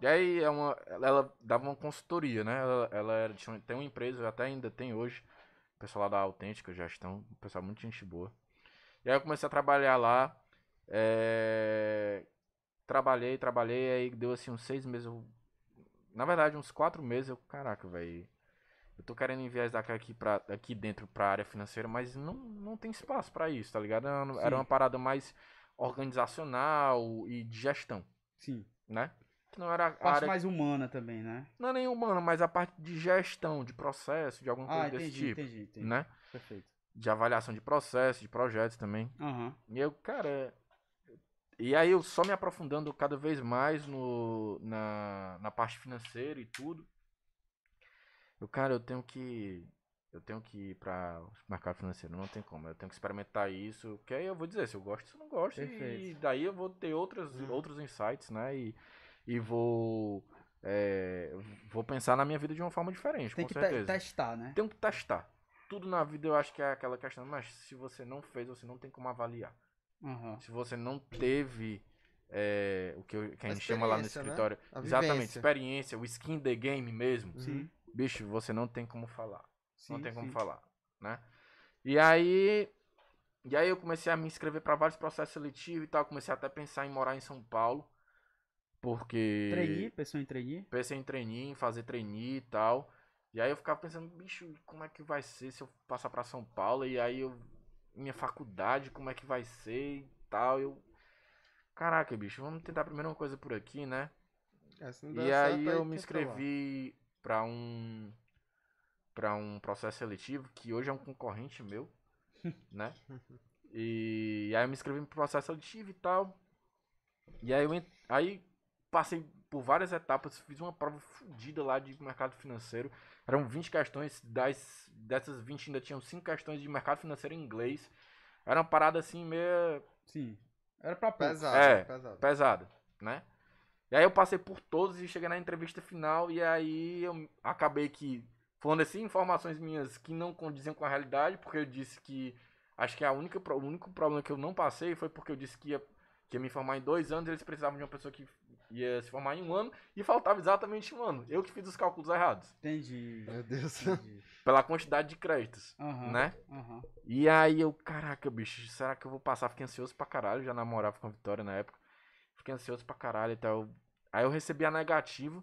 E aí é uma, ela, dava uma consultoria, né? Ela, ela era, tinha, tem uma empresa, até ainda tem hoje, o pessoal lá da Autêntica Gestão, um pessoal muito gente boa. E aí eu comecei a trabalhar lá, é, trabalhei, trabalhei, aí deu assim uns seis meses, eu- na verdade uns quatro meses, eu, caraca, velho, eu tô querendo enviesar aqui, pra, aqui dentro pra área financeira, mas não, não tem espaço pra isso, tá ligado? Era, uma- era uma parada mais organizacional e de gestão, Sim. né? Não era a Parte área, mais humana também, né? não é nem humana, mas a parte de gestão, de processo, de alguma coisa Ah, desse entendi, tipo, entendi, entendi. né? Perfeito. De avaliação de processo, de projetos também. Aham. E eu, cara. E aí eu só me aprofundando cada vez mais no, na, na parte financeira e tudo. Eu, cara, eu tenho que. Eu tenho que ir para o mercado financeiro, não tem como. Eu tenho que experimentar isso. Que aí eu vou dizer se eu gosto, se eu não gosto. E Perfeito. daí eu vou ter outras, Hum. outros insights, né? E, e vou. é, vou pensar na minha vida de uma forma diferente, Tem com que te- testar, né? Tenho que testar. Tudo na vida eu acho que é aquela questão, mas se você não fez, você não tem como avaliar. Aham. Se você não teve é, o que, eu- que a A gente chama lá no né? escritório, A exatamente, experiência, o skin the game mesmo, Sim, bicho, você não tem como falar. sim. não tem como sim. falar, né? E aí, e aí eu comecei a me inscrever para vários processos seletivos e tal, comecei até a pensar em morar em São Paulo, porque Trainee, pessoa em trainee? pensei em trainee, em fazer trainee e tal. E aí eu ficava pensando, bicho, como é que vai ser se eu passar pra São Paulo? E aí eu. Minha faculdade, como é que vai ser e tal. Eu. Caraca, bicho, vamos tentar primeiro uma coisa por aqui, né? É, E certo, aí eu me lá. inscrevi pra um. pra um processo seletivo, que hoje é um concorrente meu, né? E, aí eu me inscrevi pro processo seletivo e tal. E aí eu aí passei por várias etapas, fiz uma prova fodida lá de mercado financeiro. Eram 20 questões, das, dessas 20 ainda tinham 5 questões de mercado financeiro em inglês. Era uma parada assim meio Sim. Era pra. Pesado, É. pesado. pesada, né? E aí eu passei por todos e cheguei na entrevista final e aí eu acabei que falando assim informações minhas que não condiziam com a realidade, porque eu disse que acho que a única o único problema que eu não passei foi porque eu disse que ia, que ia me formar em dois anos, e eles precisavam de uma pessoa que ia se formar em um ano e faltava exatamente um ano. Eu que fiz os cálculos errados, Entendi. Meu Deus. Entendi. pela quantidade de créditos, Aham. né? Aham. E aí eu, caraca, bicho, será que eu vou passar? Fiquei ansioso pra caralho, já namorava com a Vitória na época. Fiquei ansioso pra caralho e tal. Aí eu recebi a negativa,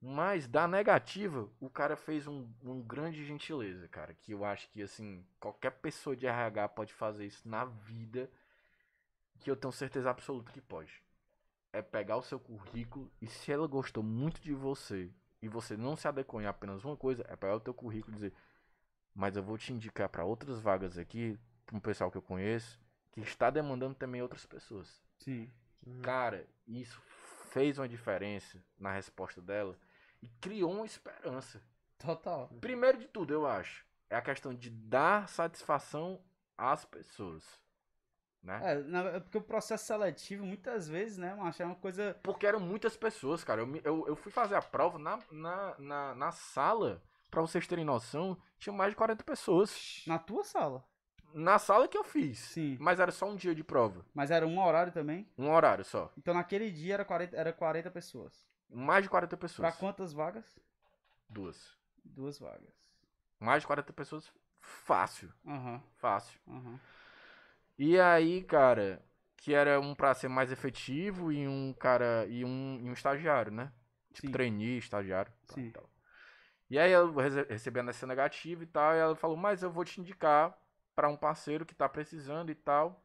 mas da negativa, o cara fez um, um grande gentileza, cara. Que eu acho que, assim, qualquer pessoa de RH pode fazer isso na vida, que eu tenho certeza absoluta que pode. É pegar o seu currículo e se ela gostou muito de você e você não se adequou em apenas uma coisa, é pegar o teu currículo e dizer, mas eu vou te indicar para outras vagas aqui, para um pessoal que eu conheço, que está demandando também outras pessoas. Sim. Cara, isso fez uma diferença na resposta dela e criou uma esperança. Total. Primeiro de tudo, eu acho, é a questão de dar satisfação às pessoas. Né? É, é porque o processo seletivo, muitas vezes, né, macho, é uma coisa. Porque eram muitas pessoas, cara. Eu, eu, eu fui fazer a prova na, na, na, na sala, pra vocês terem noção, tinha mais de 40 pessoas. Na tua sala. Na sala que eu fiz. Sim. Mas era só um dia de prova. Mas era um horário também. Um horário só. Então naquele dia era 40, era 40 pessoas. Mais de 40 Pra pessoas. quantas vagas? Duas. Duas vagas. Mais de 40 pessoas. Fácil. Aham, Fácil. aham. E aí, cara, que era um pra ser mais efetivo e um cara. E um, e um estagiário, né? Tipo, Sim. trainee, estagiário. pá, Sim. E, tal. e aí eu rece- recebi a nessa negativa e tal. E ela falou, mas eu vou te indicar pra um parceiro que tá precisando e tal.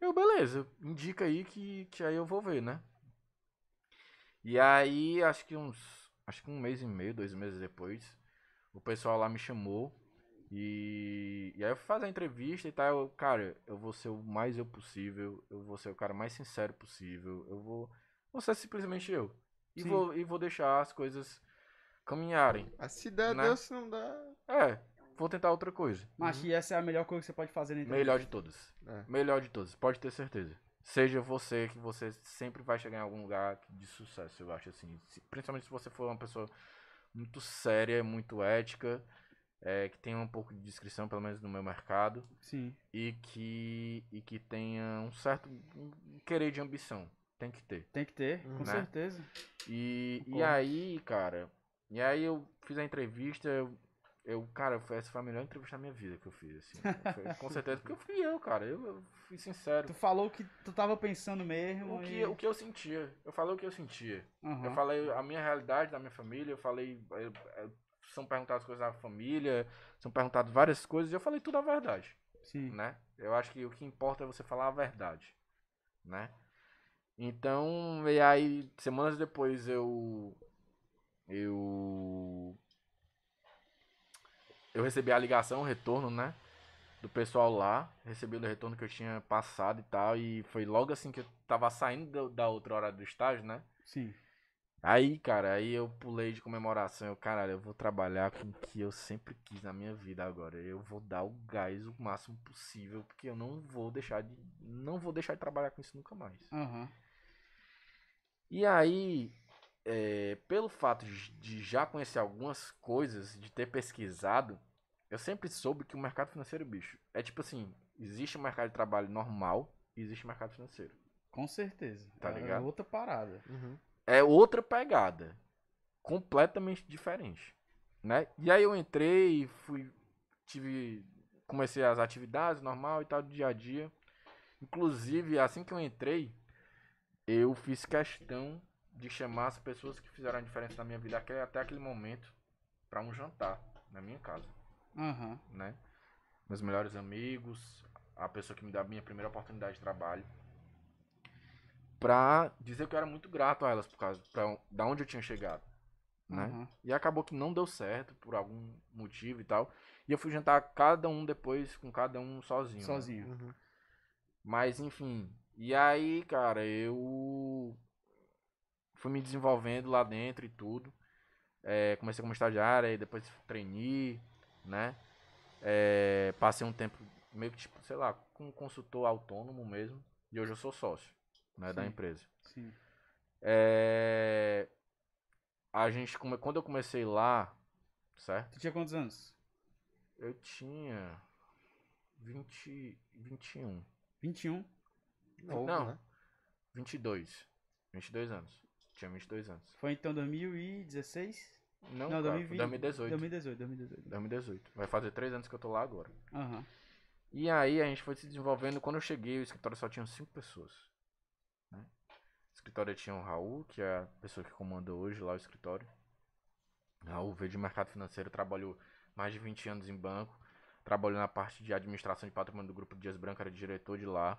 Eu, beleza, indica aí que, que aí eu vou ver, né? E aí, acho que uns. Acho que um mês e meio, dois meses depois, o pessoal lá me chamou. E, e aí eu fui fazer a entrevista e tal. Eu, cara, eu vou ser o mais eu possível. Eu vou ser o cara mais sincero possível. Eu vou, vou ser simplesmente eu. E Sim. vou, e vou deixar as coisas caminharem. Ah, Se der, Né? deu, se não der. É, vou tentar outra coisa. Macho, e essa é a melhor coisa que você pode fazer na entrevista. Melhor de todas. É. Melhor de todas, pode ter certeza. Seja você que você sempre vai chegar em algum lugar de sucesso, eu acho assim. Se- Principalmente se você for uma pessoa muito séria, muito ética, é, que tenha um pouco de descrição, pelo menos no meu mercado, Sim. e que, e que tenha um certo querer de ambição. Tem que ter. Tem que ter, com Né? certeza. E, e aí, cara, e aí eu fiz a entrevista, eu, eu cara, essa foi a melhor entrevista da minha vida que eu fiz, assim. Foi, com certeza, porque eu fui eu, cara, eu, eu fui sincero. Tu falou que tu tava pensando mesmo. O que, e... o que eu sentia, eu falei o que eu sentia. Aham. Eu falei a minha realidade da minha família, eu falei, eh, são perguntadas coisas da família, são perguntadas várias coisas, e eu falei tudo a verdade Sim. né? Eu acho que o que importa é você falar a verdade, né? Então, e aí, semanas depois eu. Eu. Eu recebi a ligação, o retorno, né? Do pessoal lá. Recebi o retorno que eu tinha passado e tal. E foi logo assim que eu tava saindo do- da outra hora do estágio, né? Sim. Aí, cara, aí eu pulei de comemoração. Eu, caralho, eu vou trabalhar com o que eu sempre quis na minha vida agora. Eu vou dar o gás o máximo possível, porque eu não vou deixar de não vou deixar de trabalhar com isso nunca mais. Aham. E aí, é, pelo fato de já conhecer algumas coisas, de ter pesquisado, eu sempre soube que o mercado financeiro, bicho, é tipo assim, existe um mercado de trabalho normal e existe um mercado financeiro. Com certeza. Tá É ligado? outra parada. Uhum. É outra pegada. Completamente diferente. Né? E aí eu entrei, fui. Tive. Comecei as atividades normal e tal, do dia a dia. Inclusive, assim que eu entrei, eu fiz questão de chamar as pessoas que fizeram a diferença na minha vida até, aquele momento para um jantar na minha casa, Aham. né? Meus melhores amigos, a pessoa que me deu a minha primeira oportunidade de trabalho. Pra dizer que eu era muito grato a elas por causa pra, da onde eu tinha chegado, né? aham. E acabou que não deu certo por algum motivo e tal. E eu fui jantar cada um depois com cada um sozinho. né? Sozinho. Uhum. Mas enfim. E aí, cara, eu fui me desenvolvendo lá dentro e tudo. É, comecei como estagiário, aí depois treinei, né? É, passei um tempo meio que tipo, sei lá, com um consultor autônomo mesmo. E hoje eu sou sócio, né, da Sim. empresa. Sim. É, a gente, come- quando eu comecei lá, certo? Tu tinha quantos anos? Eu tinha 20, 21, 21? Novo, Não. né? 22, 22 anos. Tinha 22 anos. Foi então 2016? Não, Não, cara, 2020. 2018. 2018, 2018. 2018. Vai fazer 3 anos que eu tô lá agora. Aham. E aí a gente foi se desenvolvendo. Quando eu cheguei, o escritório só tinha 5 pessoas. Escritório tinha o Raul, que é a pessoa que comanda hoje lá o escritório. Raul veio de mercado financeiro, trabalhou mais de 20 anos em banco. Trabalhou na parte de administração de patrimônio do Grupo Dias Branco, era diretor de lá.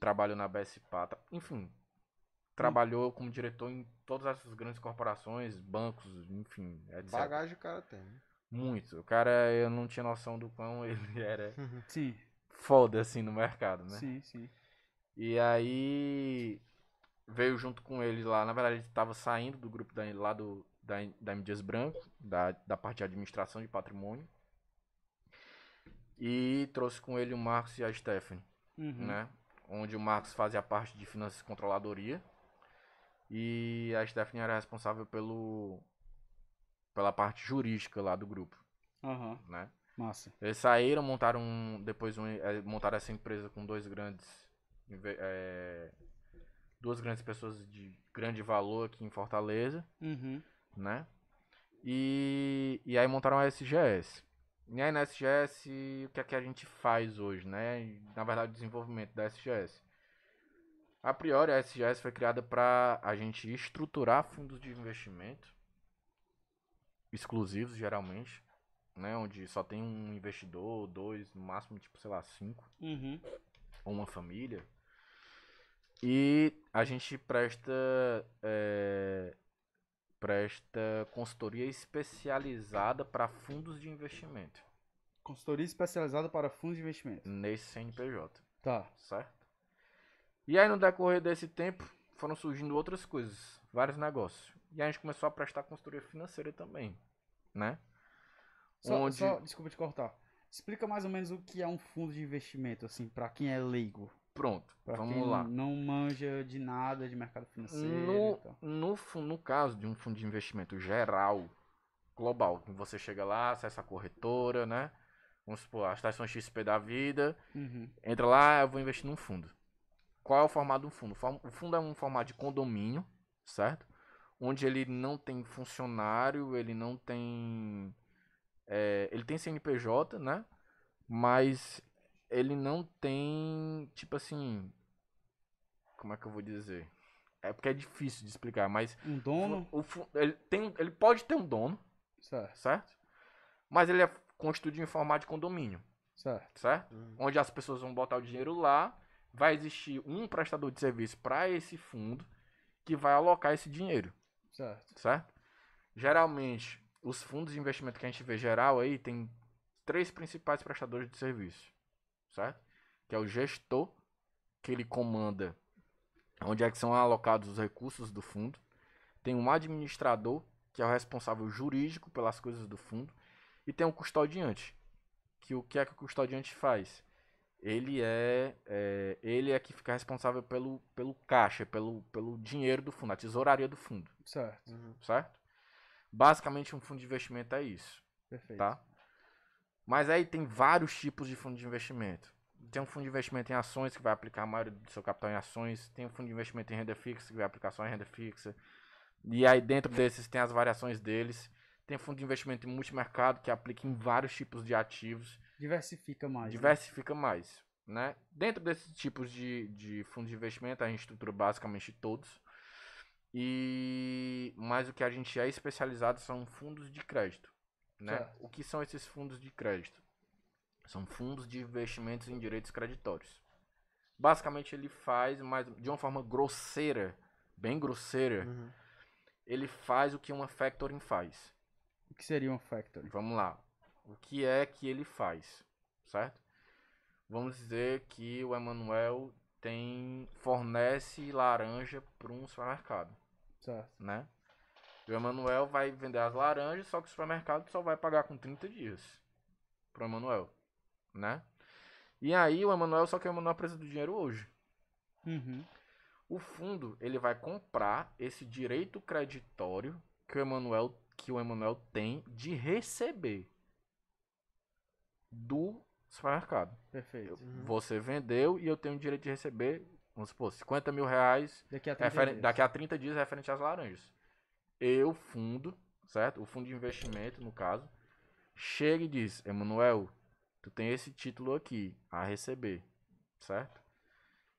Trabalhou na BS Pata. Enfim, trabalhou como diretor em todas essas grandes corporações, bancos, enfim, etc. Bagagem o cara tem. né? Muito. O cara, eu não tinha noção do quão ele era Sim, foda, assim, no mercado, né? sim, sim. E aí veio junto com ele lá. Na verdade, ele estava saindo do grupo da, lá do, da, da M. Dias Branco, da, da parte de administração de patrimônio. E trouxe com ele o Marcos e a Stephanie, Uhum. né? Onde o Marcos fazia parte de finanças e controladoria. E a Stephanie era responsável pelo, pela parte jurídica lá do grupo, Aham, né? massa. Eles saíram, montaram um- depois um, eh, montaram essa empresa com dois grandes eh, duas grandes pessoas de grande valor aqui em Fortaleza, Uhum. né? E, e aí montaram a SGS. E aí na SGS, o que é que a gente faz hoje, né? Na verdade, o desenvolvimento da SGS. A priori, a SGS foi criada para a gente estruturar fundos de investimento exclusivos, geralmente, né? Onde só tem um investidor, dois, no máximo, tipo, sei lá, cinco Uhum. ou uma família. E a gente presta é, presta consultoria especializada para fundos de investimento Consultoria especializada para fundos de investimento. nesse CNPJ, Tá. certo? E aí no decorrer desse tempo foram surgindo outras coisas, vários negócios. E a gente começou a prestar consultoria financeira também, né? Só, Onde- só- desculpa te cortar. Explica mais ou menos o que é um fundo de investimento, assim, pra quem é leigo. Pronto, Pra vamos lá. não manja de nada de mercado financeiro No, e tal. no, no caso de um fundo de investimento geral, global, que você chega lá, acessa a corretora, né? Vamos supor, a estação XP da vida, Uhum. entra lá, eu vou investir num fundo. Qual é o formato do fundo? O fundo é um formato de condomínio, certo? Onde ele não tem funcionário, ele não tem. é, ele tem CNPJ, né? Mas ele não tem. Tipo assim. Como é que eu vou dizer? É porque é difícil de explicar, mas. Um dono? O, fu- ele, tem, ele pode ter um dono, Certo, certo? Mas ele é constituído em formato de condomínio, certo. certo? Uhum. Onde as pessoas vão botar o dinheiro lá, vai existir um prestador de serviço para esse fundo que vai alocar esse dinheiro, Certo. certo? Geralmente, os fundos de investimento que a gente vê geral aí tem três principais prestadores de serviço, certo? Que é o gestor, que ele comanda onde é que são alocados os recursos do fundo. Tem um administrador, que é o responsável jurídico pelas coisas do fundo. E tem um custodiante, que o que é que o custodiante faz? Ele é, é, ele é que fica responsável pelo, pelo caixa, pelo, pelo dinheiro do fundo, a tesouraria do fundo, Certo. Uhum. certo? Basicamente um fundo de investimento é isso, Perfeito. tá? Mas aí tem vários tipos de fundo de investimento. Tem um fundo de investimento em ações que vai aplicar a maioria do seu capital em ações. Tem um fundo de investimento em renda fixa que vai aplicar só em renda fixa. E aí dentro desses tem as variações deles. Tem fundo de investimento em multimercado que aplica em vários tipos de ativos. Diversifica mais. né? Diversifica mais, né? Dentro desses tipos de, de fundo de investimento, a gente estrutura basicamente todos. E mas o que a gente é especializado são fundos de crédito, né? Certo. O que são esses fundos de crédito? São fundos de investimentos em direitos creditórios. Basicamente ele faz, mas de uma forma grosseira, bem grosseira, Uhum. ele faz o que uma factoring faz. O que seria um factory? Vamos lá. O que é que ele faz, certo? Vamos dizer que o Emanuel tem fornece laranja para um supermercado, Certo. né? O Emanuel vai vender as laranjas, só que o supermercado só vai pagar com 30 dias pro Emanuel, né? E aí o Emanuel, só que o Emanuel precisa do dinheiro hoje. Uhum. O fundo, ele vai comprar esse direito creditório que o Emanuel, que o Emanuel tem de receber do supermercado. Perfeito. Uhum. Você vendeu e eu tenho o direito de receber, vamos supor, 50 mil reais Daqui a 30 referen- dias. daqui a 30 dias referente às laranjas. Eu, fundo, certo? O fundo de investimento, no caso, chega e diz, Emanuel, tu tem esse título aqui a receber, certo?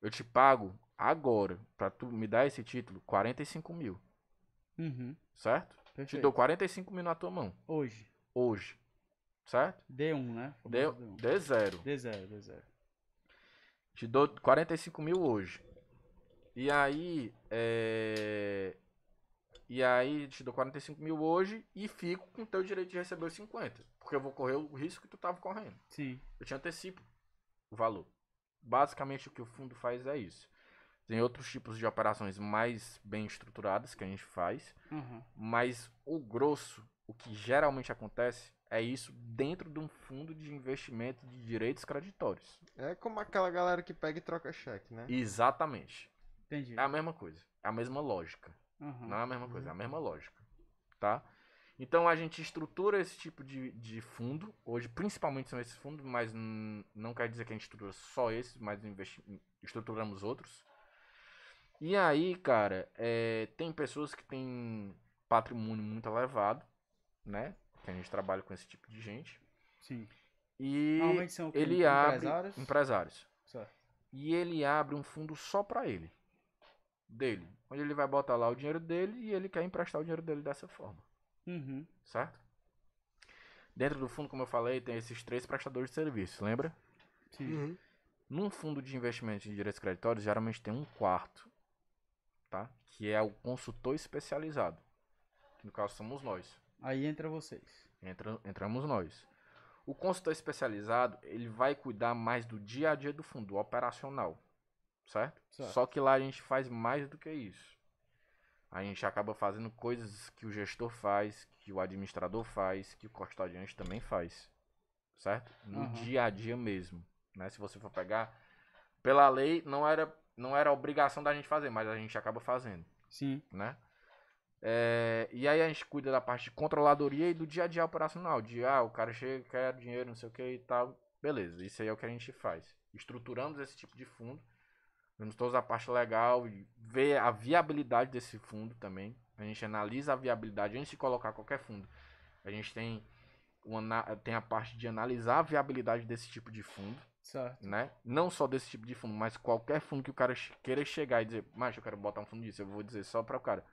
Eu te pago agora, pra tu me dar esse título, 45 mil, Uhum. certo? Te Perfeito. dou 45 mil na tua mão, Hoje. hoje, certo? D1, né? Famoso D1. D zero. D0, D0. Te dou 45 mil hoje. E aí, é... E aí, te dou 45 mil hoje e fico com o teu direito de receber os 50. Porque eu vou correr o risco que tu tava correndo. Sim. Eu te antecipo o valor. Basicamente, o que o fundo faz é isso. Tem outros tipos de operações mais bem estruturadas que a gente faz. Uhum. Mas o grosso, o que geralmente acontece, é isso dentro de um fundo de investimento de direitos creditórios. É como aquela galera que pega e troca cheque, né? Exatamente. Entendi. É a mesma coisa. É a mesma lógica. Uhum. Não é a mesma coisa, é a mesma lógica. Tá? Então a gente estrutura esse tipo de, de fundo. Hoje, principalmente são esses fundos, mas não quer dizer que a gente estrutura só esses, mas estruturamos outros. E aí, cara, é, tem pessoas que têm patrimônio muito elevado, né? Que a gente trabalha com esse tipo de gente. Sim. E Normalmente são ele abre empresários. empresários. Certo. E ele abre um fundo só pra ele. Dele. Onde ele vai botar lá o dinheiro dele e ele quer emprestar o dinheiro dele dessa forma. Uhum. Certo? Dentro do fundo, como eu falei, tem esses três prestadores de serviço, lembra? Sim. Uhum. Num fundo de investimento em direitos creditórios, geralmente tem um quarto, tá? Que é o consultor especializado. Que no caso somos nós. Aí entra vocês. Entra, entramos nós. O consultor especializado, ele vai cuidar mais do dia a dia do fundo, do operacional. Certo? Certo. Só que lá a gente faz mais do que isso. A gente acaba fazendo coisas que o gestor faz, que o administrador faz, que o custodiante também faz. Certo? No Aham. dia a dia mesmo. Né? Se você for pegar, pela lei, não era, não era obrigação da gente fazer, mas a gente acaba fazendo Sim. né? É, e aí a gente cuida da parte de controladoria e do dia a dia operacional. De, ah, o cara chega, quer dinheiro, não sei o que e tal. Beleza, isso aí é o que a gente faz. Estruturamos esse tipo de fundo. Vemos toda a parte legal e ver a viabilidade desse fundo também. A gente analisa a viabilidade antes de colocar qualquer fundo. A gente tem, uma, tem a parte de analisar a viabilidade desse tipo de fundo Certo. né? Não só desse tipo de fundo, mas qualquer fundo que o cara queira chegar e dizer, mas eu quero botar um fundo disso, eu vou dizer só para o cara.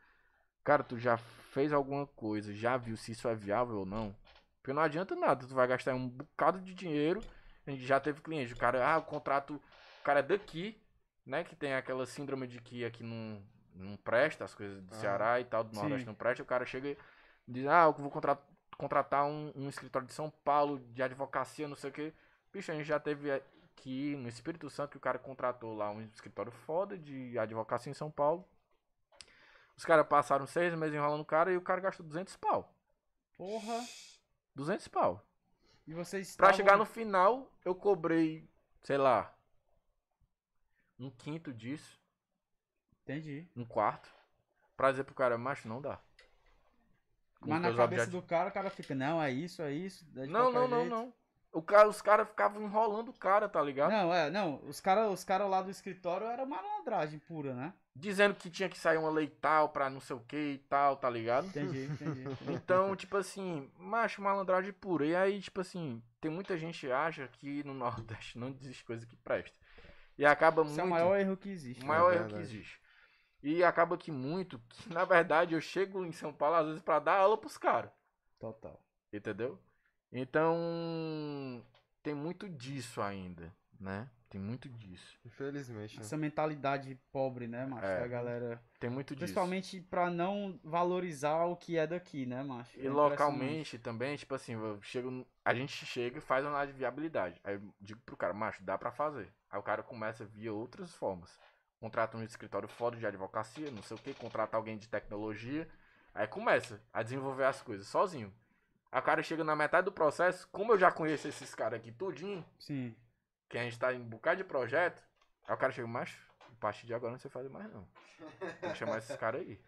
Cara, tu já fez alguma coisa, já viu se isso é viável ou não? Porque não adianta nada, tu vai gastar um bocado de dinheiro. A gente já teve cliente, o cara, ah, o contrato, o cara é daqui, né? Que tem aquela síndrome de que aqui não, não presta as coisas do Ah, Ceará e tal, do Nordeste sim. não presta, o cara chega e diz, ah, eu vou contratar, contratar um, um escritório de São Paulo, de advocacia, não sei o que. Bicho, a gente já teve aqui no Espírito Santo que o cara contratou lá um escritório foda de advocacia em São Paulo. Os caras passaram seis meses enrolando o cara e o cara gastou 200 pau. Porra. 200 pau. E vocês Pra estavam- chegar no final, eu cobrei, sei lá, um quinto disso, Entendi. um quarto. Pra dizer pro cara, macho, não dá. Com Mas na teus cabeça objetivos. do cara, o cara fica, não, é isso, é isso. é de Não, qualquer não, não, jeito. não. O cara, os caras ficavam enrolando o cara, tá ligado? Não, é, não. Os caras os cara lá do escritório era malandragem pura, né? Dizendo que tinha que sair uma lei tal pra não sei o que e tal, tá ligado? Entendi, entendi. Então, tipo assim, macho malandragem pura. E aí, tipo assim, tem muita gente que acha que no Nordeste não existe coisa que presta. E acaba Esse é muito. o maior erro que existe. o maior É erro que verdade. existe. E acaba que muito, que na verdade eu chego em São Paulo às vezes pra dar aula pros caras. Total. Entendeu? Então, tem muito disso ainda, né? Tem muito disso. Infelizmente. né? Essa mentalidade pobre, né, macho? É. Da galera. Tem muito disso. Principalmente pra não valorizar o que é daqui, né, macho? E É localmente também, tipo assim, eu chego, a gente chega e faz uma análise de viabilidade. Aí eu digo pro cara, macho, dá pra fazer. Aí o cara começa via outras formas. Contrata um escritório foda de advocacia, não sei o que, contrata alguém de tecnologia. Aí começa a desenvolver as coisas sozinho. Aí o cara chega na metade do processo, como eu já conheço esses caras aqui tudinho, Sim. que a gente tá em um bocado de projeto, aí o cara chega, macho, partir de agora não sei fazer mais não. Tem que chamar esses caras aí.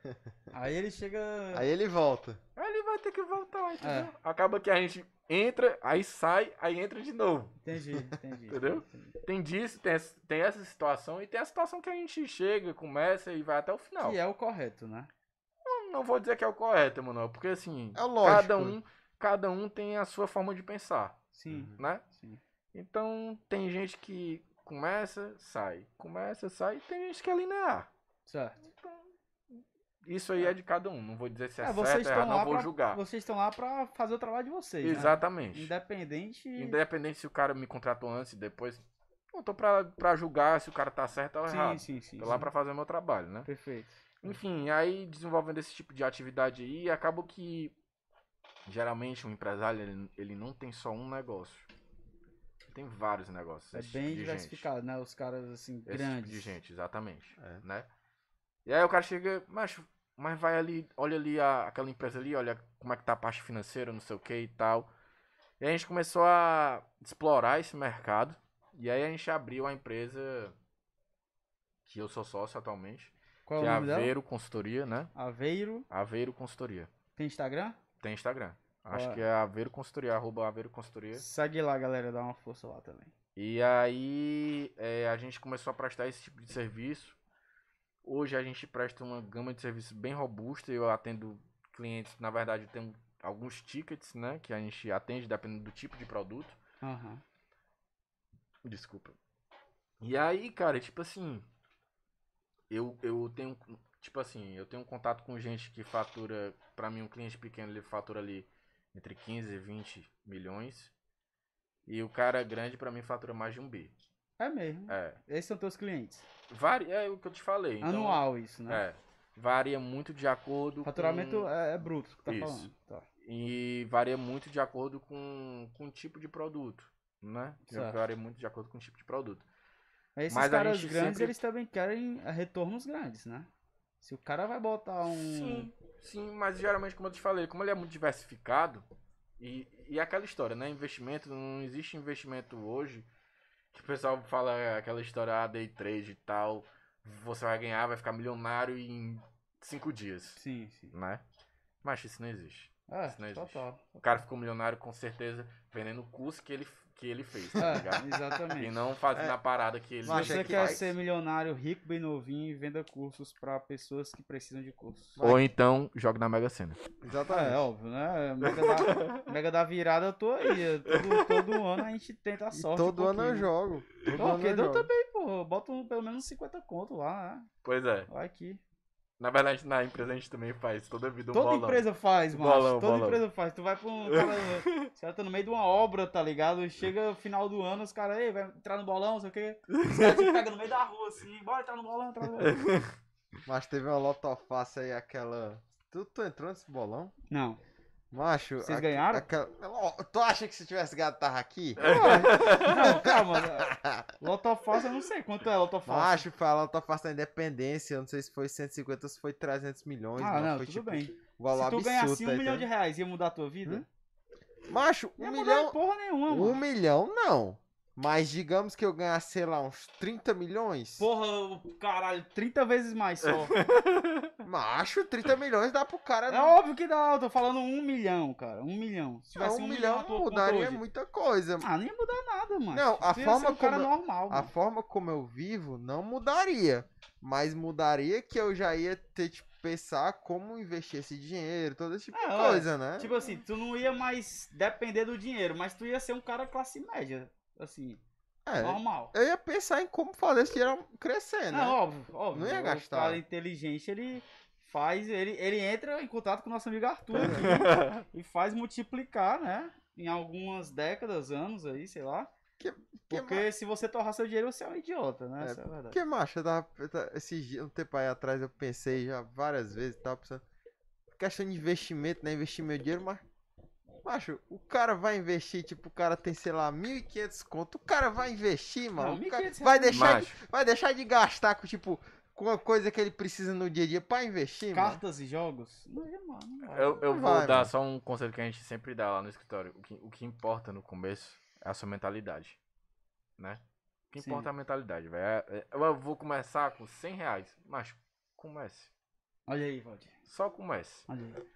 Aí ele chega. Aí ele volta. Aí ele vai ter que voltar, entendeu? É. Acaba que a gente entra, aí sai, aí entra de novo. Entendi, entendi. Entendeu? entendi. Tem disso, tem, essa- tem essa situação e tem a situação que a gente chega, começa e vai até o final. Que é o correto, né? Não, não vou dizer que é o correto, Emanuel, porque assim, É lógico. cada um, cada um tem a sua forma de pensar, Sim, né? sim. Então tem gente que começa, sai, começa, sai, e tem gente que é linear. Certo. Isso aí é de cada um, não vou dizer se é, É, certo lá não vou pra, julgar. Vocês estão lá pra fazer o trabalho de vocês. né? Exatamente. Independente. Independente se o cara me contratou antes e depois, Eu tô pra, pra julgar se o cara tá certo ou Sim, errado. sim, sim. Tô lá sim. pra fazer o meu trabalho, né? Perfeito. Enfim, aí desenvolvendo esse tipo de atividade aí, acaba que geralmente um empresário ele, ele não tem só um negócio. Tem vários negócios. É esse tipo bem de gente. diversificado, né? Os caras, assim, Esse tipo grandes. de gente, exatamente. É. Né? E aí o cara chega, mas, mas vai ali, olha ali a- aquela empresa ali, olha como é que tá a parte financeira, não sei o que e tal. E aí a gente começou a explorar esse mercado. E aí a gente abriu a empresa que eu sou sócio atualmente, Qual que é é o nome dela? Aveiro Consultoria, né? Aveiro. Aveiro Consultoria. Tem Instagram? Tem Instagram. Acho que é Aveiro Consultoria, arroba Aveiro Consultoria. Segue lá, galera. Dá uma força lá também. E aí é, a gente começou a prestar esse tipo de serviço. Hoje a gente presta uma gama de serviços bem robusta. Eu atendo clientes, na verdade, eu tenho alguns tickets, né? Que a gente atende dependendo do tipo de produto. Aham. Desculpa. E aí, cara, tipo assim. Eu, eu tenho. Tipo assim, eu tenho um contato com gente que fatura. Pra mim, um cliente pequeno, ele fatura ali entre 15 e 20 milhões. E o cara grande, pra mim, fatura mais de um bi. É mesmo. É. Esses são teus clientes. Varia, é o que eu te falei. então, Anual isso, né? É. Varia muito de acordo Faturamento com... é, é bruto que tá Isso. falando. Tá. E varia muito de acordo com, com o tipo de produto, né? Certo. Varia muito de acordo com o tipo de produto. Esses Mas caras grandes, sempre- eles também querem retornos grandes, né? Se o cara vai botar um. Sim, sim, mas geralmente, como eu te falei, como ele é muito diversificado, e, e aquela história, né? Investimento, não existe investimento hoje que o pessoal fala aquela história ah, day trade e tal, você vai ganhar, vai ficar milionário em cinco dias, Sim, sim. né? Mas isso não existe. É, Isso não existe. total. O cara ficou milionário com certeza vendendo o curso que ele, que ele fez, tá É, ligado? E exatamente. não fazendo É. a parada que ele Mas você é que quer faz. ser milionário, rico, bem novinho e venda cursos pra pessoas que precisam de cursos. Ou então joga na Mega Sena. Exatamente. É, óbvio, né? Mega da, Mega da virada eu tô aí. Todo, todo ano a gente tenta a E sorte. todo um ano eu jogo. Todo Pô, ano porque eu eu jogo. também, pô. Eu boto um- pelo menos 50 conto lá, né? Pois é. Vai aqui. Na verdade, na empresa a gente também faz toda vida um Toda bolão. empresa faz, mano. Bolão, Toda bolão. empresa faz. Tu vai pra um. Cara, os caras tá no meio de uma obra, tá ligado? Chega final do ano, os caras, ei, vai entrar no bolão, não sei o quê. Os caras te pegam no meio da rua, assim, bora entrar no bolão, entrar no bolão. Mas teve uma lotoface aí, aquela. Tu, tu entrou nesse bolão? Não. Macho. Vocês ganharam? Tu acha que se tivesse ganhado tava aqui? Não, calma. Lotofácil eu não sei quanto é Lotofácil. Macho, foi a lotoface da independência. Eu não sei se foi 150 ou se foi 300 milhões. Ah, mas não, foi, tudo tipo, bem. Valor Se tu ganhasse um tá milhão de reais, ia mudar a tua vida? Hum? Macho, um milhão. porra nenhuma, Um mano. milhão não. Mas digamos que eu ganhasse, sei lá, uns 30 milhões. Porra, caralho, 30 vezes mais só. Macho, 30 milhões dá pro cara. É óbvio que dá, eu tô falando um milhão, cara. Um milhão. Se não, tivesse um um milhão conta mudaria muita coisa. Ah, não ia mudar nada, mano. Não, a forma um cara como normal, A mano. forma como eu vivo não mudaria. Mas mudaria que eu já ia ter, tipo, pensar como investir esse dinheiro, todo esse tipo É, de coisa, né? Tipo assim, tu não ia mais depender do dinheiro, mas tu ia ser um cara classe média. Assim, é, normal. eu ia pensar em como fazer esse dinheiro crescer, né? Não, óbvio, óbvio. Não ia O gastar. cara inteligente, ele faz, ele, ele entra em contato com o nosso amigo Arthur e faz multiplicar, né? Em algumas décadas, anos aí, sei lá. Que Porque se você torrar seu dinheiro, você é um idiota, né? É, Essa é a verdade. Porque, macho, eu tava, dias, um tempo aí atrás, eu pensei já várias vezes, tava pensando, questão de investimento, né, investir meu dinheiro, mas, macho, o cara vai investir, tipo, o cara tem, sei lá, 1.500 conto, o cara vai investir, mano, Não, cara 1.500 vai deixar, de, Macho, vai deixar de gastar com, tipo, com a coisa que ele precisa no dia a dia pra investir, mano. Cartas e jogos? Não ia, mano. Não eu, eu Não vou vai, dar mano. só um conselho que a gente sempre dá lá no escritório. O que, o que importa no começo é a sua mentalidade. Né? O que Sim. importa é a mentalidade, velho. É- é- Eu vou começar com 100 reais. Mas comece. Olha aí, Valdir. Só comece. Olha aí.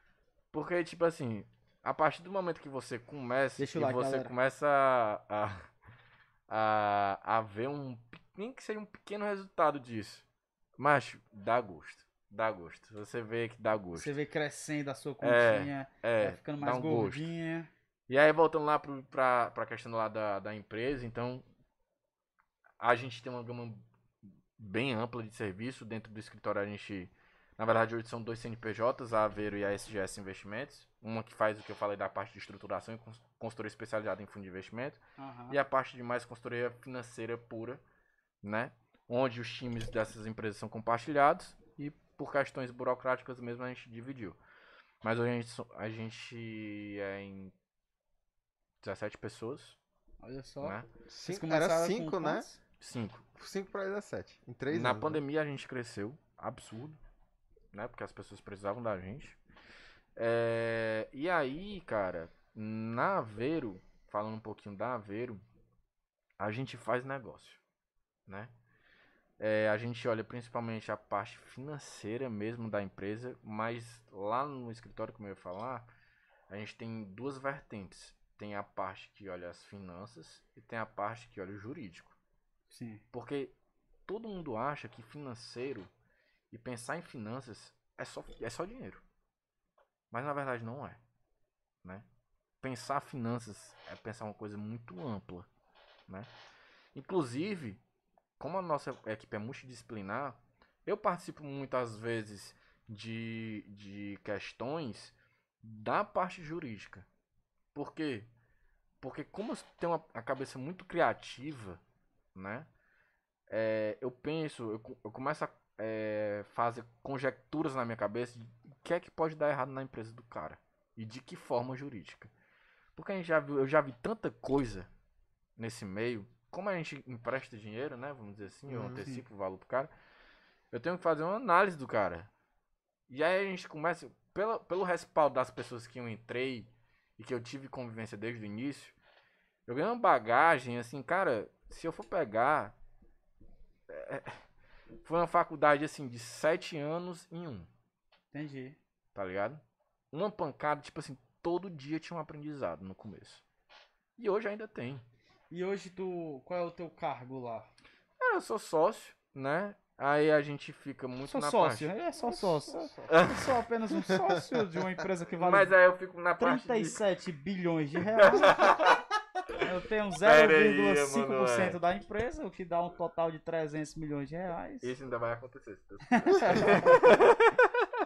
Porque, tipo assim, a partir do momento que você começa Deixa o e like, você galera. começa a, a, a, a ver um. Nem que seja um pequeno resultado disso. Mas dá gosto. Dá gosto. Você vê que dá gosto. Você vê crescendo a sua continha, É, vai ficando mais um gosto. gordinha. E aí, voltando lá pro, pra, pra questão lá da, da empresa, então, a gente tem uma gama bem ampla de serviço. Dentro do escritório, a gente Na verdade, hoje são dois CNPJs, a Aveiro e a SGS Investimentos. Uma que faz o que eu falei da parte de estruturação e cons- consultoria especializada em fundo de investimento. Aham. E a parte de mais consultoria financeira pura, né? Onde os times dessas empresas são compartilhados e por questões burocráticas mesmo a gente dividiu. Mas hoje a gente, a gente é em 17 pessoas, Olha só. né? Cinco, era com 5, né? quantos? 5. 5 pra 17. Em 3 Na anos. né? pandemia a gente cresceu, absurdo, né? Porque as pessoas precisavam da gente. É, e aí, cara, na Aveiro, falando um pouquinho da Aveiro, a gente faz negócio, né? É, a gente olha principalmente a parte financeira mesmo da empresa, mas lá no escritório, como eu ia falar, a gente tem duas vertentes. Tem a parte que olha as finanças e tem a parte que olha o jurídico. Sim. Porque todo mundo acha que financeiro e pensar em finanças é só, é só dinheiro. Mas na verdade não é. Né? Pensar finanças é pensar uma coisa muito ampla. Né? Inclusive, como a nossa equipe é multidisciplinar, eu participo muitas vezes de, de questões da parte jurídica. Por quê? Porque como eu tenho uma, a cabeça muito criativa, né? É, eu penso, eu, eu começo a é, fazer conjecturas na minha cabeça de o que é que pode dar errado na empresa do cara e de que forma jurídica. Porque a gente já viu, eu já vi tanta coisa nesse meio, como a gente empresta dinheiro, né? Vamos dizer assim, eu Uhum. antecipo o valor pro cara. Eu tenho que fazer uma análise do cara. E aí a gente começa, pela, pelo respaldo das pessoas que eu entrei e que eu tive convivência desde o início, eu ganhei uma bagagem, assim, cara, se eu for pegar. é, foi uma faculdade, assim, de sete anos em um, Entendi. tá ligado? Uma pancada, tipo assim, todo dia tinha um aprendizado no começo. E hoje ainda tem. E hoje tu. Qual é o teu cargo lá? É, eu sou sócio, né? Aí a gente fica muito Sou na sócio, parte. é só sócio. Eu sou apenas um sócio de uma empresa que vale Mas aí eu fico na parte. De... 37 bilhões de reais. Eu tenho Pera aí, 0,5% Emanuel. da empresa, o que dá um total de 300 milhões de reais. Isso ainda vai acontecer. se Deus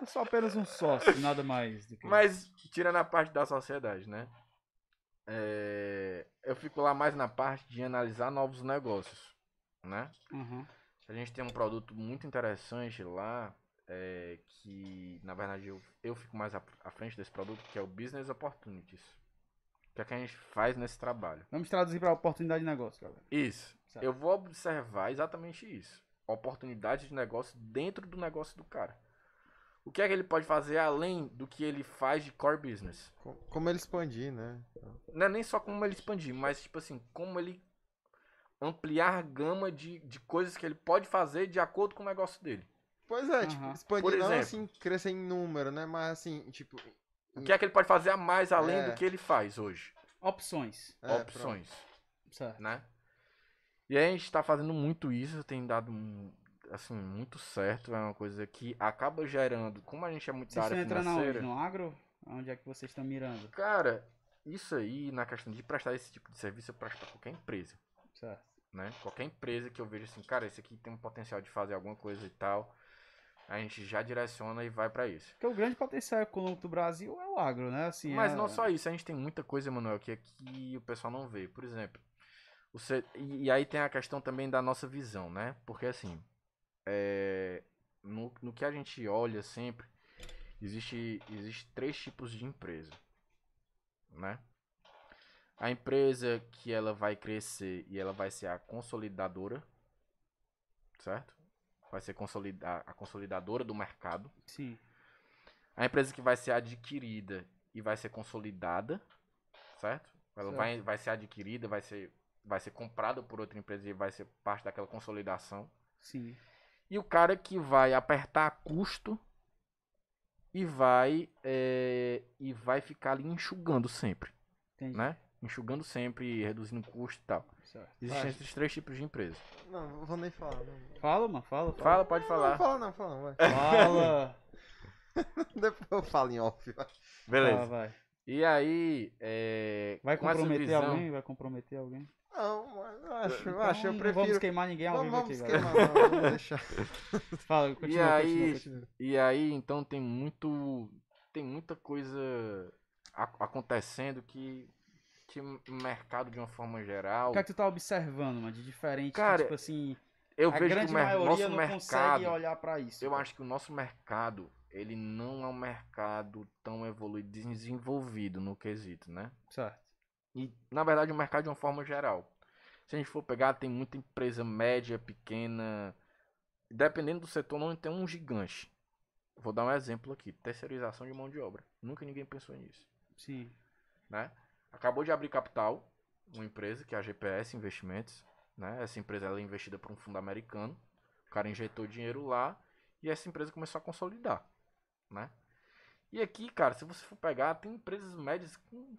Eu sou apenas um sócio, nada mais do que Mas, tirando a parte da sociedade, né? É, eu fico lá mais na parte de analisar novos negócios, né? Uhum. A gente tem um produto muito interessante lá, é, que, na verdade, eu, eu fico mais à, à frente desse produto, que é o Business Opportunities. O que é que a gente faz nesse trabalho? Vamos traduzir para oportunidade de negócio, galera. Isso. Certo. Eu vou observar exatamente isso. Oportunidade de negócio dentro do negócio do cara. O que é que ele pode fazer além do que ele faz de core business? Co- Como ele expandir, né? Não é nem só como ele expandir, mas tipo assim, como ele ampliar a gama de, de coisas que ele pode fazer de acordo com o negócio dele. Pois é, tipo, Aham. expandir Por não exemplo. assim, crescer em número, né? Mas assim, tipo. O que é que ele pode fazer a mais além É. do que ele faz hoje? Opções, é, Opções, certo. né? E aí a gente tá fazendo muito isso, tem dado um, assim, muito certo, é uma coisa que acaba gerando, como a gente é muito da Vocês estão área aonde? financeira, No agro? Onde é que vocês estão mirando? cara, isso aí, na questão de prestar esse tipo de serviço, eu presto pra qualquer empresa. Certo. né? Qualquer empresa que eu vejo assim, cara, esse aqui tem um potencial de fazer alguma coisa e tal, a gente já direciona e vai pra isso. Porque o grande potencial econômico do Brasil é o agro, né? Assim, Mas é- não só isso, a gente tem muita coisa, Manuel, que aqui o pessoal não vê. Por exemplo, e, e aí tem a questão também da nossa visão, né? Porque assim, é, no, no que a gente olha sempre, existe, existe três tipos de empresa, né? A empresa que ela vai crescer e ela vai ser a consolidadora, certo? Vai ser consolida a consolidadora do mercado. Sim. A empresa que vai ser adquirida e vai ser consolidada, certo? Ela Certo. Vai, vai ser adquirida, vai ser, vai ser comprada por outra empresa e vai ser parte daquela consolidação. Sim. E o cara que vai apertar custo e vai é, e vai ficar ali enxugando sempre, Entendi. né? Enxugando sempre, reduzindo custo e tal. Certo. Existem Vai. esses três tipos de empresa. Não, não vou nem falar. Não. Fala, mano, fala. Fala, pode Não, falar. fala não, fala não, vai. Fala. Depois eu falo em off. vai. Beleza. Fala, vai. E aí, é, Vai comprometer visão- alguém? Vai comprometer alguém? Não, mas eu acho, eu Então, acho, eu não vamos prefiro. queimar ninguém ao Vamos, vivo vamos aqui, galera. queimar, não, vamos deixar. Fala, continua, aí- continua, continua. E aí, então, tem muito. Tem muita coisa acontecendo que. Que o mercado, de uma forma geral. O que é que tu tá observando, mano, de diferente? que, Cara, tipo assim, eu a vejo que grande o mer- maioria nosso não mercado. consegue olhar pra isso. Eu cara. acho que o nosso mercado, ele não é um mercado tão evoluído, desenvolvido no quesito, né? Certo. E, na verdade, o mercado de uma forma geral. Se a gente for pegar, tem muita empresa média, pequena. Dependendo do setor, não tem um gigante. Vou dar um exemplo aqui. Terceirização de mão de obra. Nunca ninguém pensou nisso, Sim. né? Acabou de abrir capital, uma empresa que é a GPS Investimentos, né? Essa empresa ela é investida por um fundo americano. O cara injetou dinheiro lá e essa empresa começou a consolidar, né? E aqui, cara, se você for pegar, tem empresas médias com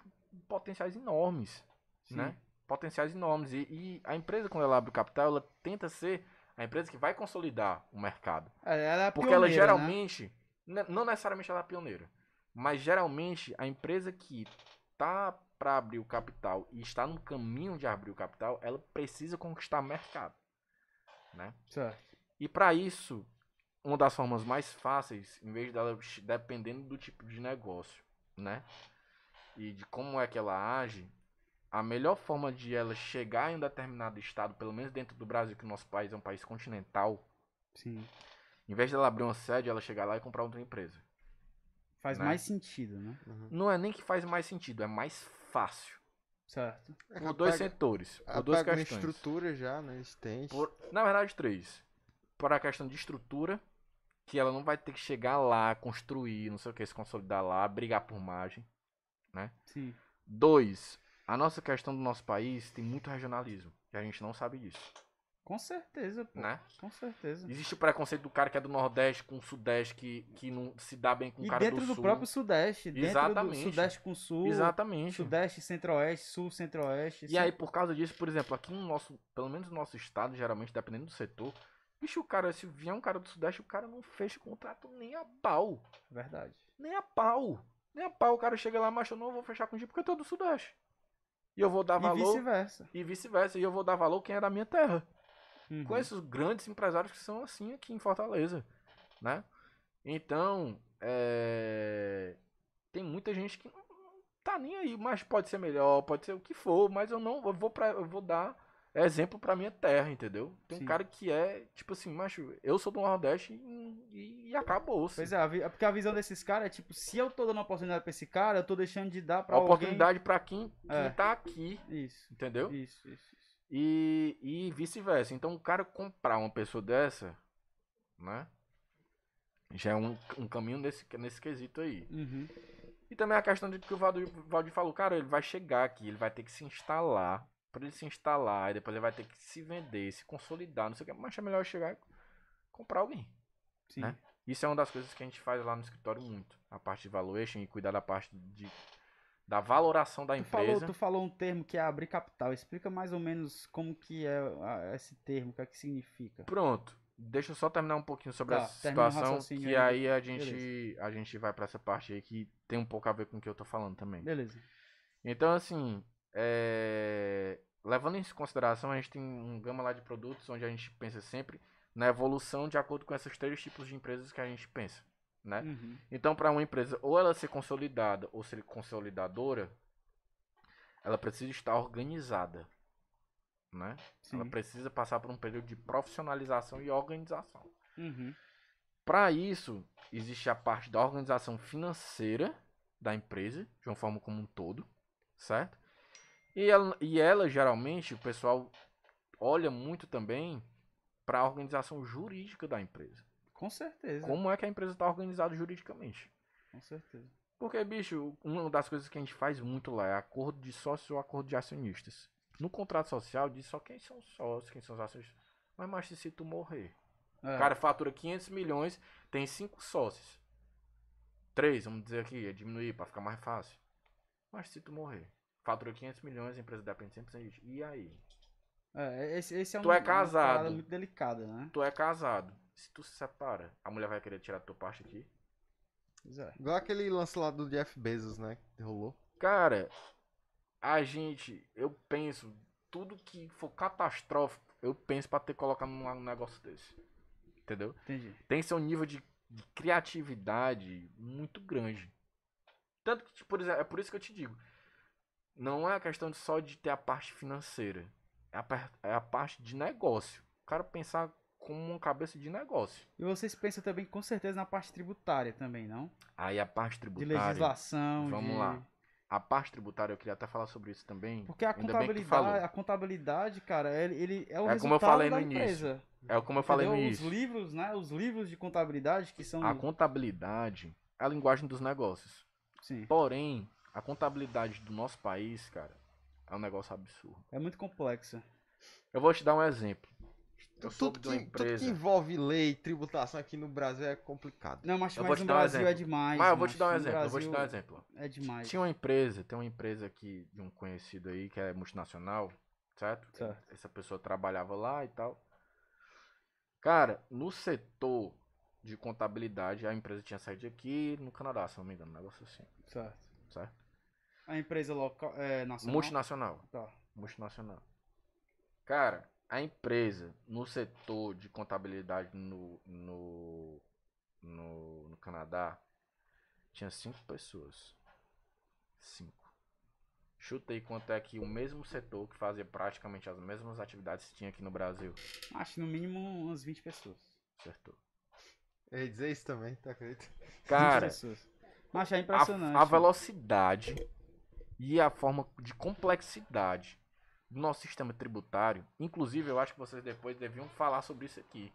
potenciais enormes, Sim. né? Potenciais enormes. E, e a empresa, quando ela abre capital, ela tenta ser a empresa que vai consolidar o mercado. É, ela é Porque ela pioneira, né? geralmente, ne- não necessariamente ela é pioneira, mas geralmente a empresa que tá para abrir o capital e está no caminho de abrir o capital, ela precisa conquistar mercado, né? Certo. E para isso, uma das formas mais fáceis, em vez dela dependendo do tipo de negócio, né? E de como é que ela age, a melhor forma de ela chegar em um determinado estado, pelo menos dentro do Brasil, que o nosso país é um país continental, Sim. em vez dela abrir uma sede, ela chegar lá e comprar outra empresa. Faz Né? mais sentido, né? Não é nem que faz mais sentido, é mais fácil. Certo. Por dois setores, por duas apega uma questões. estrutura já, né? Existente. Por- na verdade, três. Por a questão de estrutura, que ela não vai ter que chegar lá, construir, não sei o que, se consolidar lá, brigar por margem. Sim. Dois, a nossa questão do nosso país tem muito regionalismo, e a gente não sabe disso, Com certeza, pô. né? Com certeza. Existe o preconceito do cara que é do Nordeste com o Sudeste, que, que não se dá bem com o E cara dentro do do, Sul. próprio Sudeste. Dentro do Exatamente. Sudeste com Sul. Exatamente. Sudeste, Centro-Oeste, Sul, Centro-Oeste. E aí, por causa disso, por exemplo, aqui no nosso, pelo menos no nosso estado, geralmente, dependendo do setor, bicho, o cara, se vier um cara do Sudeste, o cara não fecha contrato nem a pau. Verdade. Nem a pau. Nem a pau. O cara chega lá, mas eu não vou fechar contigo porque eu tô do Sudeste. E eu vou dar E valor. vice-versa. E vice-versa. E eu vou dar valor quem é da minha terra. Uhum. Conheço grandes empresários que são assim aqui em Fortaleza. Né? Então, é... tem muita gente que não tá nem aí, mas pode ser melhor, pode ser o que for, mas eu não eu vou para eu vou dar exemplo pra minha terra, entendeu? Tem Sim. um cara que é, tipo assim, macho, eu sou do Nordeste e, e, acabou. Pois é, é porque a visão desses caras é tipo, se eu tô dando oportunidade pra esse cara, eu tô deixando de dar pra a oportunidade pra quem, quem É. tá aqui, alguém... Isso, entendeu? isso, isso. E, e vice-versa. Então, o cara comprar uma pessoa dessa, né? Já é um, um caminho nesse, nesse quesito aí. Uhum. E também a questão de que o Valdir, Valdir falou, cara, ele vai chegar aqui, ele vai ter que se instalar. Pra ele se instalar, e depois ele vai ter que se vender, se consolidar, não sei o que. Mas é melhor chegar e comprar alguém. Sim. Né? Isso é uma das coisas que a gente faz lá no escritório muito. A parte de valuation e cuidar da parte de, da valoração da Tu falou, empresa. tu falou um termo que é abrir capital. Explica mais ou menos como que é esse termo, o que é que significa. Pronto. Deixa eu só terminar um pouquinho sobre Tá, essa situação, que aí. aí a gente, a gente vai pra essa parte aí que tem um pouco a ver com o que eu tô falando também. Beleza. Então, assim, é, levando em consideração, a gente tem um gama lá de produtos onde a gente pensa sempre na evolução de acordo com esses três tipos de empresas que a gente pensa, né? Uhum. Então, para uma empresa ou ela ser consolidada ou ser consolidadora, ela precisa estar organizada, né? Ela Sim. precisa passar por um período de profissionalização e organização. Uhum. Para isso, existe a parte da organização financeira da empresa, de uma forma como um todo, certo? E ela, e ela geralmente, o pessoal olha muito também para a organização jurídica da empresa. Com certeza. Como é que a empresa está organizada juridicamente? Com certeza. Porque, bicho, uma das coisas que a gente faz muito lá é acordo de sócio ou acordo de acionistas. No contrato social diz só quem são sócios, quem são os acionistas. Mas, mas se tu morrer, É. o cara fatura 500 milhões, tem cinco sócios. Três, vamos dizer aqui, é diminuir para ficar mais fácil. Mas se tu morrer, fatura 500 milhões, a empresa depende 100% disso. E aí? É, esse, esse é Tu um, é uma casado. muito delicada, né? Tu é casado. Se tu se separa, a mulher vai querer tirar a tua parte aqui? Pois é. Igual aquele lance lá do Jeff Bezos, né? Que rolou. Cara, a gente, eu penso, tudo que for catastrófico, eu penso pra ter colocado num negócio desse. Entendeu? Entendi. Tem que ser um nível de, de criatividade muito grande. Tanto que, tipo, por exemplo, é por isso que eu te digo. Não é a questão de só de ter a parte financeira. É a, é a parte de negócio. O cara pensar como uma cabeça de negócio. E vocês pensam também, com certeza, na parte tributária também, não? Aí a parte De tributária. legislação, Vamos de... lá. A parte tributária, eu queria até falar sobre isso também. Porque a contabilidade, a contabilidade, cara, ele, ele é o É resultado como eu falei da no início. empresa. É como eu falei no entendeu? início. Os livros, né? Os livros de contabilidade que são... A contabilidade é a linguagem dos negócios. Sim, Porém, a contabilidade do nosso país, cara, é um negócio absurdo. é muito complexa. Eu vou te dar um exemplo. Eu Tudo que, tudo que envolve lei, tributação aqui no Brasil é complicado. Não, mas, Eu mas no dar um Brasil é demais. Mas eu vou te dar um exemplo. Eu vou te dar um Brasil exemplo. É demais. Tinha uma empresa, tem uma empresa aqui de um conhecido aí que é multinacional, certo? Certo. Essa pessoa trabalhava lá e tal. Cara, no setor de contabilidade, a empresa tinha sede aqui no Canadá, se não me engano, um negócio assim, Certo. certo? A empresa local, é, nacional? Multinacional. Tá. multinacional. Cara, a empresa no setor de contabilidade no, no, no, no Canadá tinha cinco pessoas. Cinco. Chutei quanto é que o mesmo setor que fazia praticamente as mesmas atividades tinha aqui no Brasil. Acho no mínimo umas 20 pessoas. Acertou. Eu ia dizer isso também, tá acredito? 20 Cara. Acho é a, impressionante. a velocidade e a forma de complexidade do nosso sistema tributário, inclusive eu acho que vocês depois deviam falar sobre isso aqui.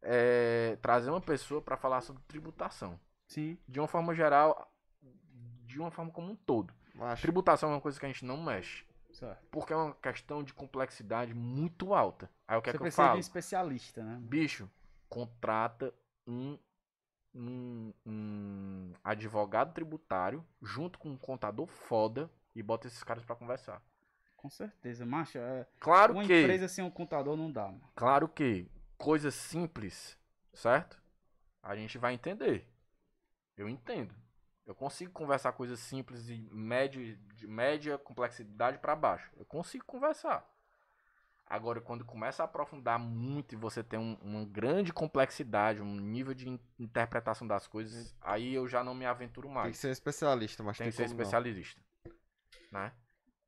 É, trazer uma pessoa para falar sobre tributação, Sim. de uma forma geral, de uma forma como um todo. Macho, Tributação é uma coisa que a gente não mexe, Certo. porque é uma questão de complexidade muito alta. Aí o que é Você que eu de um falo? especialista, né? Bicho, contrata um, um, um advogado tributário junto com um contador foda e bota esses caras pra conversar. Com certeza. Macho, é... Claro uma que, empresa sem um contador não dá, mano. claro que coisas simples, certo? A gente vai entender. Eu entendo. Eu consigo conversar coisas simples de média, de média complexidade pra baixo. Eu consigo conversar. Agora, quando começa a aprofundar muito e você tem um- uma grande complexidade, um nível de in- interpretação das coisas, aí eu já não me aventuro tem mais. que ser especialista, mas Tem tem, que ser como não. especialista. Né?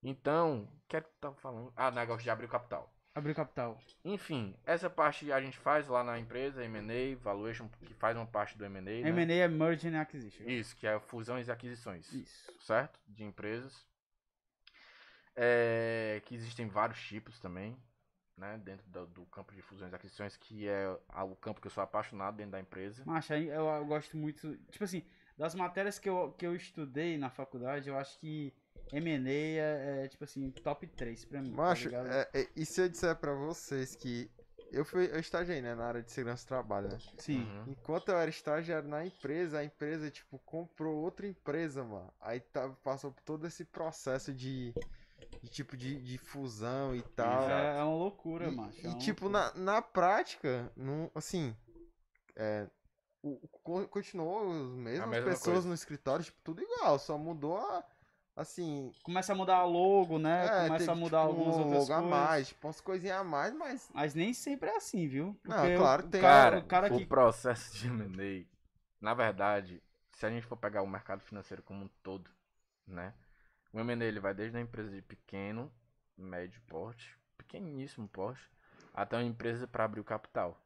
Então, o que é que tu tava falando? Ah, negócio de abrir o capital. Abrir capital. Enfim, essa parte a gente faz lá na empresa, M&A, Valuation, que faz uma parte do M&A, né? M&A é Merge and Acquisition. Isso, que é fusões e aquisições, Isso. certo? De empresas. É, que existem vários tipos também, né? Dentro do, do campo de fusões e aquisições, que é o campo que eu sou apaixonado dentro da empresa. Macho, aí eu, eu gosto muito. Tipo assim, das matérias que eu, que eu estudei na faculdade, eu acho que M&A é, é, tipo assim, top 3 pra mim. tá Macho, ligado? é, é, e se eu disser pra vocês que eu fui, eu estagiei, né, na área de segurança do trabalho, né? Sim. Uhum. Enquanto eu era estagiário na empresa, a empresa, tipo, comprou outra empresa, mano. Aí tá, passou por todo esse processo de, de tipo, de, de fusão e tal. É, é uma loucura, E, macho. é e, uma tipo, loucura. na, na prática, não, assim, é, o, o- co- continuou as mesmas mesma pessoas coisa. no escritório, tipo, tudo igual, só mudou a, assim, Começa a mudar logo, né? é, Começa teve, a mudar tipo, algumas um outras logo a coisas. mais, tipo, umas coisinhas a mais, mas Mas nem sempre é assim, viu? Não, Porque claro, o, tem- Cara, o cara o que. processo de M&A, na verdade, se a gente for pegar o mercado financeiro como um todo, né? O M&A ele vai desde a empresa de pequeno, médio porte, pequeníssimo porte, até uma empresa para abrir o capital.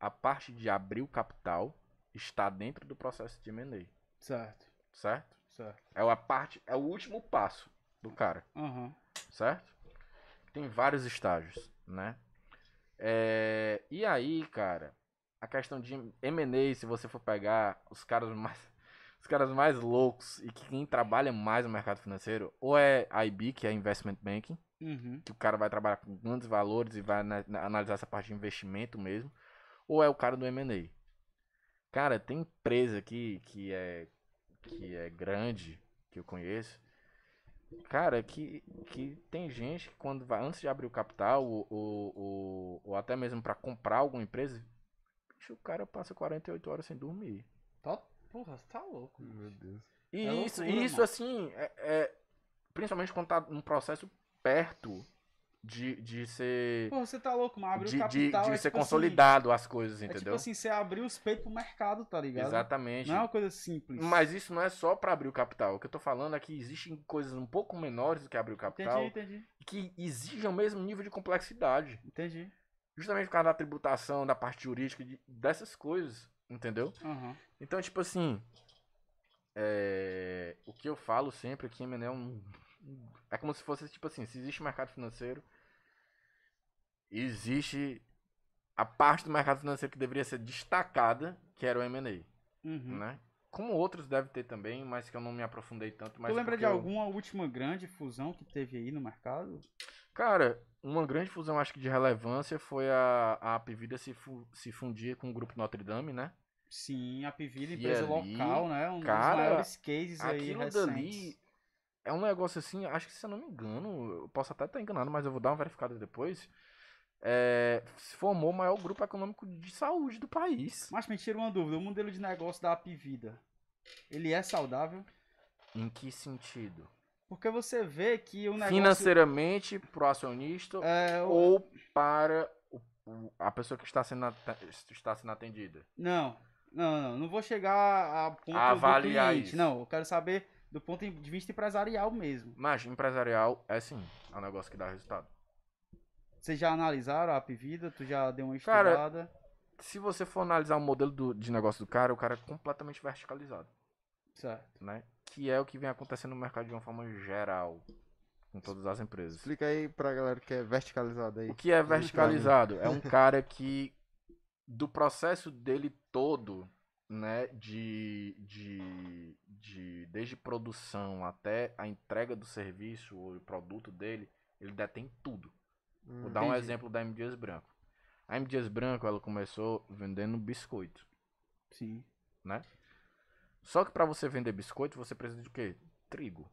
A parte de abrir o capital está dentro do processo de M&A, Certo, certo? Certo. É a parte, é o último passo do cara Aham. certo? Tem vários estágios, né? É, e aí, cara, a questão de M&A, se você for pegar os caras mais os caras mais loucos e que quem trabalha mais no mercado financeiro, ou é IB, que é Investment Banking, Uhum. que o cara vai trabalhar com grandes valores e vai ana- analisar essa parte de investimento mesmo, ou é o cara do M&A. Cara, tem empresa aqui que é que é grande, que eu conheço, cara, que, que tem gente que quando vai antes de abrir o capital ou, ou, ou, ou até mesmo para comprar alguma empresa, bicho, o cara passa 48 horas sem dormir. Top. Porra, você tá louco. Meu Deus. E É isso, loucura, isso mano. assim, é, é- principalmente quando tá num processo perto de, de ser. Porra, você tá louco, mas abrir de, o de, capital de é ser tipo assim, consolidado as coisas, é entendeu? tipo assim, você abrir os peitos pro mercado, tá ligado? Exatamente. Não é uma coisa simples. Mas isso não é só pra abrir o capital. O que eu tô falando é que existem coisas um pouco menores do que abrir o capital Entendi, entendi, que exigem o mesmo nível de complexidade. entendi. Justamente por causa da tributação, da parte jurídica, de- dessas coisas, entendeu? Aham. Então, tipo assim, é, o que eu falo sempre aqui, mano, é um. É como se fosse, tipo assim, se existe mercado financeiro, existe a parte do mercado financeiro que deveria ser destacada, que era o M&A, Uhum. né? Como outros devem ter também, mas que eu não me aprofundei tanto. Mas tu lembra de eu- alguma última grande fusão que teve aí no mercado? Cara, uma grande fusão, acho que de relevância, foi a, a Apivida se, fu- se fundir com o Grupo Notre Dame, né? Sim, a Pivida, E empresa ali, local, né? Um cara, dos maiores cases aí recentes. dali é um negócio assim, acho que se eu não me engano, eu posso até estar enganado, mas eu vou dar uma verificada depois. É, se formou o maior grupo econômico de saúde do país. Mas me tira uma dúvida, o modelo de negócio da Apivida, ele é saudável? Em que sentido? Porque você vê que o negócio... Financeiramente pro acionista É, o- ou para a pessoa que está sendo, está sendo atendida? Não, não, não, não vou chegar a ponto A avaliar do cliente. isso. Não, eu quero saber do ponto de vista empresarial mesmo. Mas empresarial é sim, é um negócio que dá resultado. Vocês já analisaram a Apivida? Tu já deu uma Cara, estudada? Se você for analisar o modelo do- de negócio do cara, o cara é completamente verticalizado. Certo. né? Que é o que vem acontecendo no mercado de uma forma geral, com todas as empresas. Explica aí pra galera que é verticalizado aí. O que é verticalizado? É um cara que, do processo dele todo, né, de, de, de desde produção até a entrega do serviço ou produto dele, ele detém tudo. Vou Hum, dar um entendi. exemplo da M. Dias Branco. A M. Dias Branco, ela começou vendendo biscoito, Sim. né? Só que para você vender biscoito, você precisa de quê? Trigo.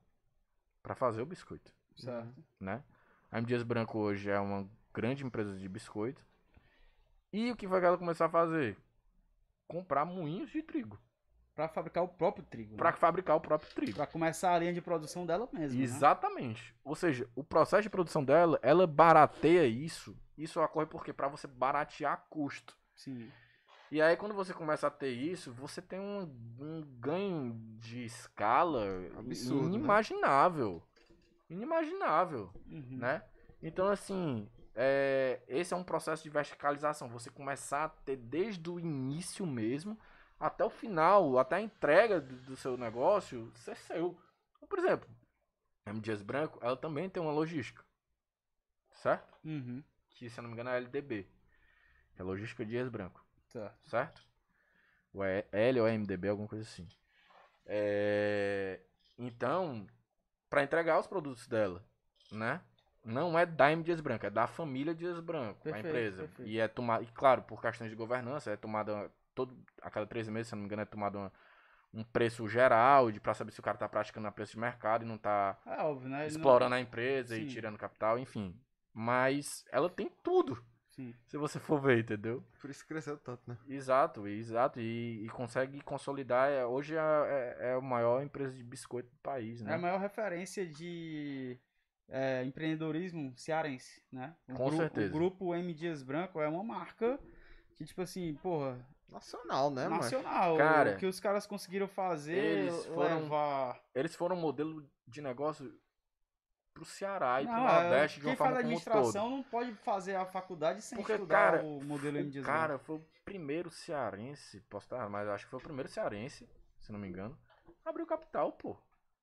Para fazer o biscoito, Certo. né? A M. Dias Branco hoje é uma grande empresa de biscoito. E o que foi que ela começou a fazer? Comprar moinhos de trigo. Pra fabricar o próprio trigo. Para né? fabricar o próprio trigo. Pra começar a linha de produção dela mesma. né? Exatamente. Ou seja, o processo de produção dela, ela barateia isso. Isso ocorre porque para você baratear custo. Sim. E aí quando você começa a ter isso, você tem um, um ganho de escala Absurdo, né? inimaginável. Inimaginável, Uhum. né? Então assim, é, esse é um processo de verticalização. Você começar a ter desde o início mesmo até o final, até a entrega do, do seu negócio ser seu. Então, Por exemplo, a M. Dias Branco, ela também tem uma logística. Certo? Uhum. Que se eu não me engano é a LDB. Que é a logística Dias Branco Certo. certo? Ou é L ou é MDB, alguma coisa assim. É, Então, para entregar os produtos dela, né? Não é da M Dias Branco, é da família Dias Branco, Perfeito, a empresa. perfeito. E é tomada, e claro, por questões de governança, é tomada todo a cada três meses, se não me engano, é tomado uma- um preço geral de para saber se o cara tá praticando a preço de mercado e não tá É óbvio, né? Ele não- explorando a empresa Sim. e tirando capital, enfim. Mas ela tem tudo, Sim. se você for ver, entendeu? Por isso cresceu tanto, né? Exato, exato. E, e consegue consolidar. é- hoje é, é, é a maior empresa de biscoito do país, É né? a maior referência de é, empreendedorismo cearense, né? O Com gru- certeza. O grupo M Dias Branco é uma marca que, tipo assim, porra, Nacional, né, mano? nacional. Cara, o que os caras conseguiram fazer, eles foram- levar... Eles foram um modelo de negócio pro Ceará e pro Não, é, Nordeste de quem uma faz forma como um administração todo. não pode fazer a faculdade sem Porque, estudar cara, o modelo M O Dias cara foi o primeiro cearense, posso estar, mas acho que foi o primeiro cearense, se não me engano, a abrir o capital, pô.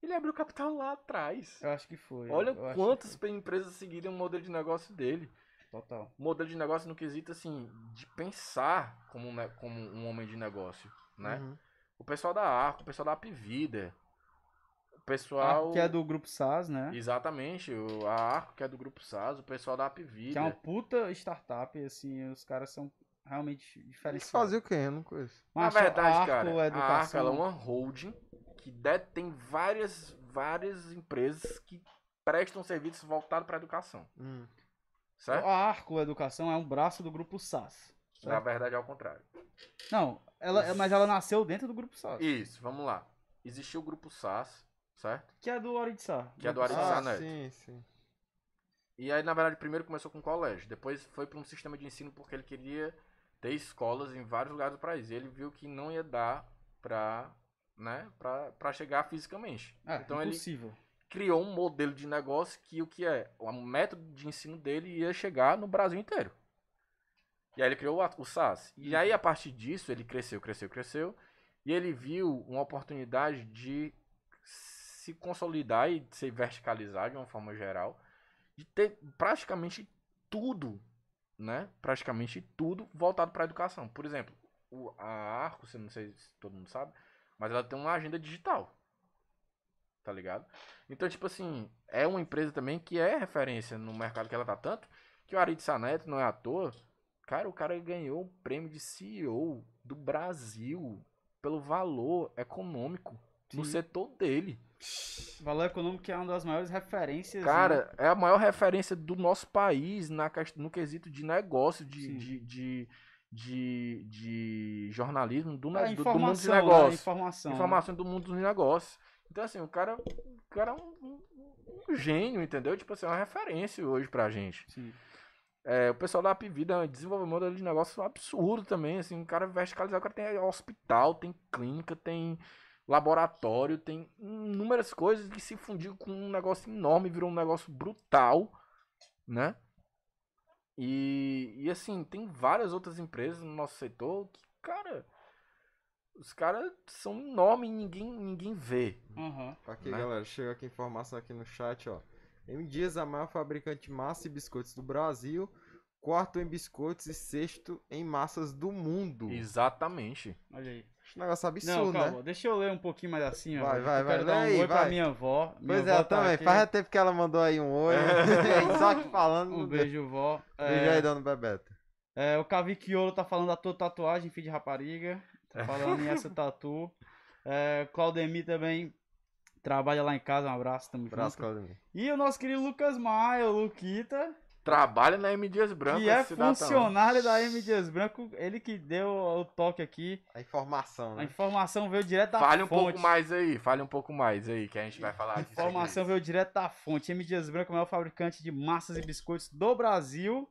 Ele abriu o capital lá atrás. Eu acho que foi. Olha quantas foi. empresas seguiram o modelo de negócio dele. Total. modelo de negócio no quesito assim de pensar como um, ne- como um homem de negócio, né? Uhum. O pessoal da Arco, o pessoal da Apivida, o pessoal que é do grupo SAS, né? exatamente, o, a Arco que é do grupo SAS, o pessoal da Apivida. Que é uma puta startup, assim, os caras são realmente Eles diferenciados. faziam o quê? Eu não conheço. Na Mas a verdade, Arco cara, a Arco Educação, ela é uma holding que detém várias várias empresas que prestam serviços voltados para educação, Hum. Certo? A Arco Educação é um braço do grupo SAS. Na verdade é ao contrário. Não, ela, mas ela nasceu dentro do grupo SAS. Isso, vamos lá. Existiu o grupo SAS, certo? Que é do Oritsá. Que é do Oritsá. Ah, Neto. sim, sim. E aí, na verdade, primeiro começou com o colégio, depois foi para um sistema de ensino porque ele queria ter escolas em vários lugares do país. E ele viu que não ia dar pra, né, pra, pra chegar fisicamente. É, então ele impossível. Criou um modelo de negócio que o que é? O método de ensino dele ia chegar no Brasil inteiro. E aí ele criou o, SAS. E aí, a partir disso, ele cresceu, cresceu, cresceu. E ele viu uma oportunidade de se consolidar e se verticalizar de uma forma geral. De ter praticamente tudo, né? Praticamente tudo voltado para a educação. Por exemplo, o, a Arco, não sei se todo mundo sabe, mas ela tem uma agenda digital. Tá ligado? Então, tipo assim, é uma empresa também que é referência no mercado que ela tá tanto, que o Arid Saneto não é à toa. Cara, o cara ganhou o prêmio de CEO do Brasil pelo valor econômico no Sim. setor dele. Valor econômico que é uma das maiores referências. né? Cara, é a maior referência do nosso país na, no quesito de negócio, de, de, de, de, de jornalismo, do, É, do, do mundo de informação, né? Informação. Informação do mundo dos negócios. Então, assim, o cara, o cara é um, um- um gênio, entendeu? Tipo assim, é uma referência hoje pra gente. Sim. É, o pessoal da Apivida desenvolveu um modelo de negócio absurdo também, assim, o cara verticalizado, o cara tem hospital, tem clínica, tem laboratório, tem inúmeras coisas que se fundiu com um negócio enorme, virou um negócio brutal, né? E, e assim, tem várias outras empresas no nosso setor que, cara, os caras são enormes e ninguém, ninguém vê. Aham. Aqui, Né? galera, chega aqui informação aqui no chat, ó. M Dias, a maior fabricante de massa e biscoitos do Brasil, quarto em biscoitos e sexto em massas do mundo. Exatamente. Olha aí. Esse negócio Não, absurdo, calma, né? deixa eu ler um pouquinho mais assim, ó. Vai, vai, que eu quero vai, dar lê um aí, oi pra vai. minha avó. Minha Pois é, avó eu tá também. aqui. Faz tempo que ela mandou aí um oi. Só que falando. Um não beijo, vó. Beijo É, aí, dona Bebeto. é, o Caviquiolo tá falando da tua tatuagem, filho de rapariga. Falando em essa tatu. É, Claudemir também trabalha lá em casa. Um abraço, tamo Abraço, junto. Claudemir. E o nosso querido Lucas Maia, o Luquita, Trabalha na M Dias Branco. que é funcionário da M Dias Branco. Ele que deu o toque aqui. A informação, A né? informação veio direto da Fale um fonte. pouco mais aí, fale um pouco mais aí, que a gente vai falar disso. Informação veio direto da fonte. M Dias Branco é o maior fabricante de massas e biscoitos do Brasil.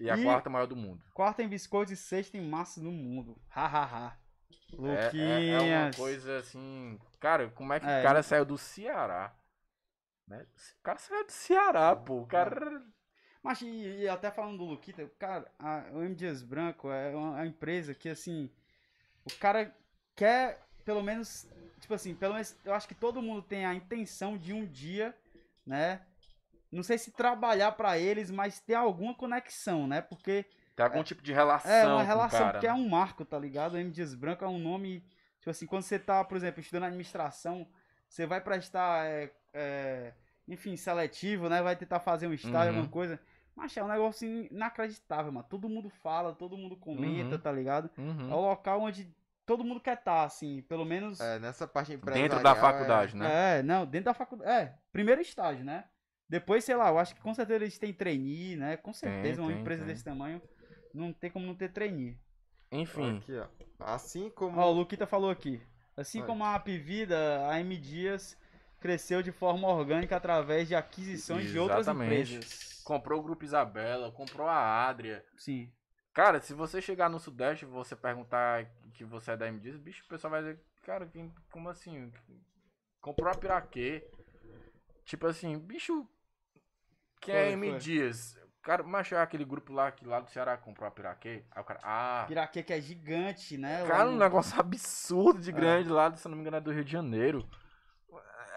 E a E- quarta maior do mundo. Quarto em biscoitos e sexto em massas no mundo. Ha, ha, ha. É, Luquinhas. é, é uma coisa assim. Cara, como é que É, o cara saiu do Ceará? Né? O cara saiu do Ceará, pô. O cara. Mas e, e até falando do Luquita, cara, a, o M Dias Branco é uma, uma empresa que, assim, o cara quer, pelo menos, tipo assim, pelo menos, eu acho que todo mundo tem a intenção de um dia, né, não sei se trabalhar pra eles, mas ter alguma conexão, né, porque Tem algum tipo de relação. é uma relação, cara, porque é né? um marco, tá ligado? O M Dias Branco é um nome, tipo assim, quando você tá, por exemplo, estudando administração, você vai prestar, é, é, enfim, seletivo, né? Vai tentar fazer um estágio, Uhum. alguma coisa. Mas é um negócio inacreditável, mano. Todo mundo fala, todo mundo comenta, Uhum. tá ligado? Uhum. É o local onde todo mundo quer estar, assim, pelo menos. É, nessa parte empresarial. Dentro da é- faculdade, né? É, não, dentro da faculdade. É, primeiro estágio, né? Depois, sei lá, eu acho que com certeza eles têm trainee, né? Com certeza, uma tem, empresa tem. desse tamanho não tem como não ter trainee. Enfim. Aqui, ó. Assim como. Ó, o Luquita falou aqui. Assim como a Apivida, a M Dias cresceu de forma orgânica através de aquisições de outras Exatamente. empresas. Comprou o Grupo Isabela, comprou a Adria. Sim. Cara, se você chegar no Sudeste e você perguntar que você é da M Dias, bicho, o pessoal vai dizer, cara, quem- como assim? Comprou a Piraquê. Tipo assim, bicho, quem é Foi, M foi. Dias? Cara, mas é aquele grupo lá que lá do Ceará comprou a Piraquê. Aí o cara, ah, Piraquê que é gigante, né? cara, um negócio absurdo de É. grande lá, se não me engano, é do Rio de Janeiro.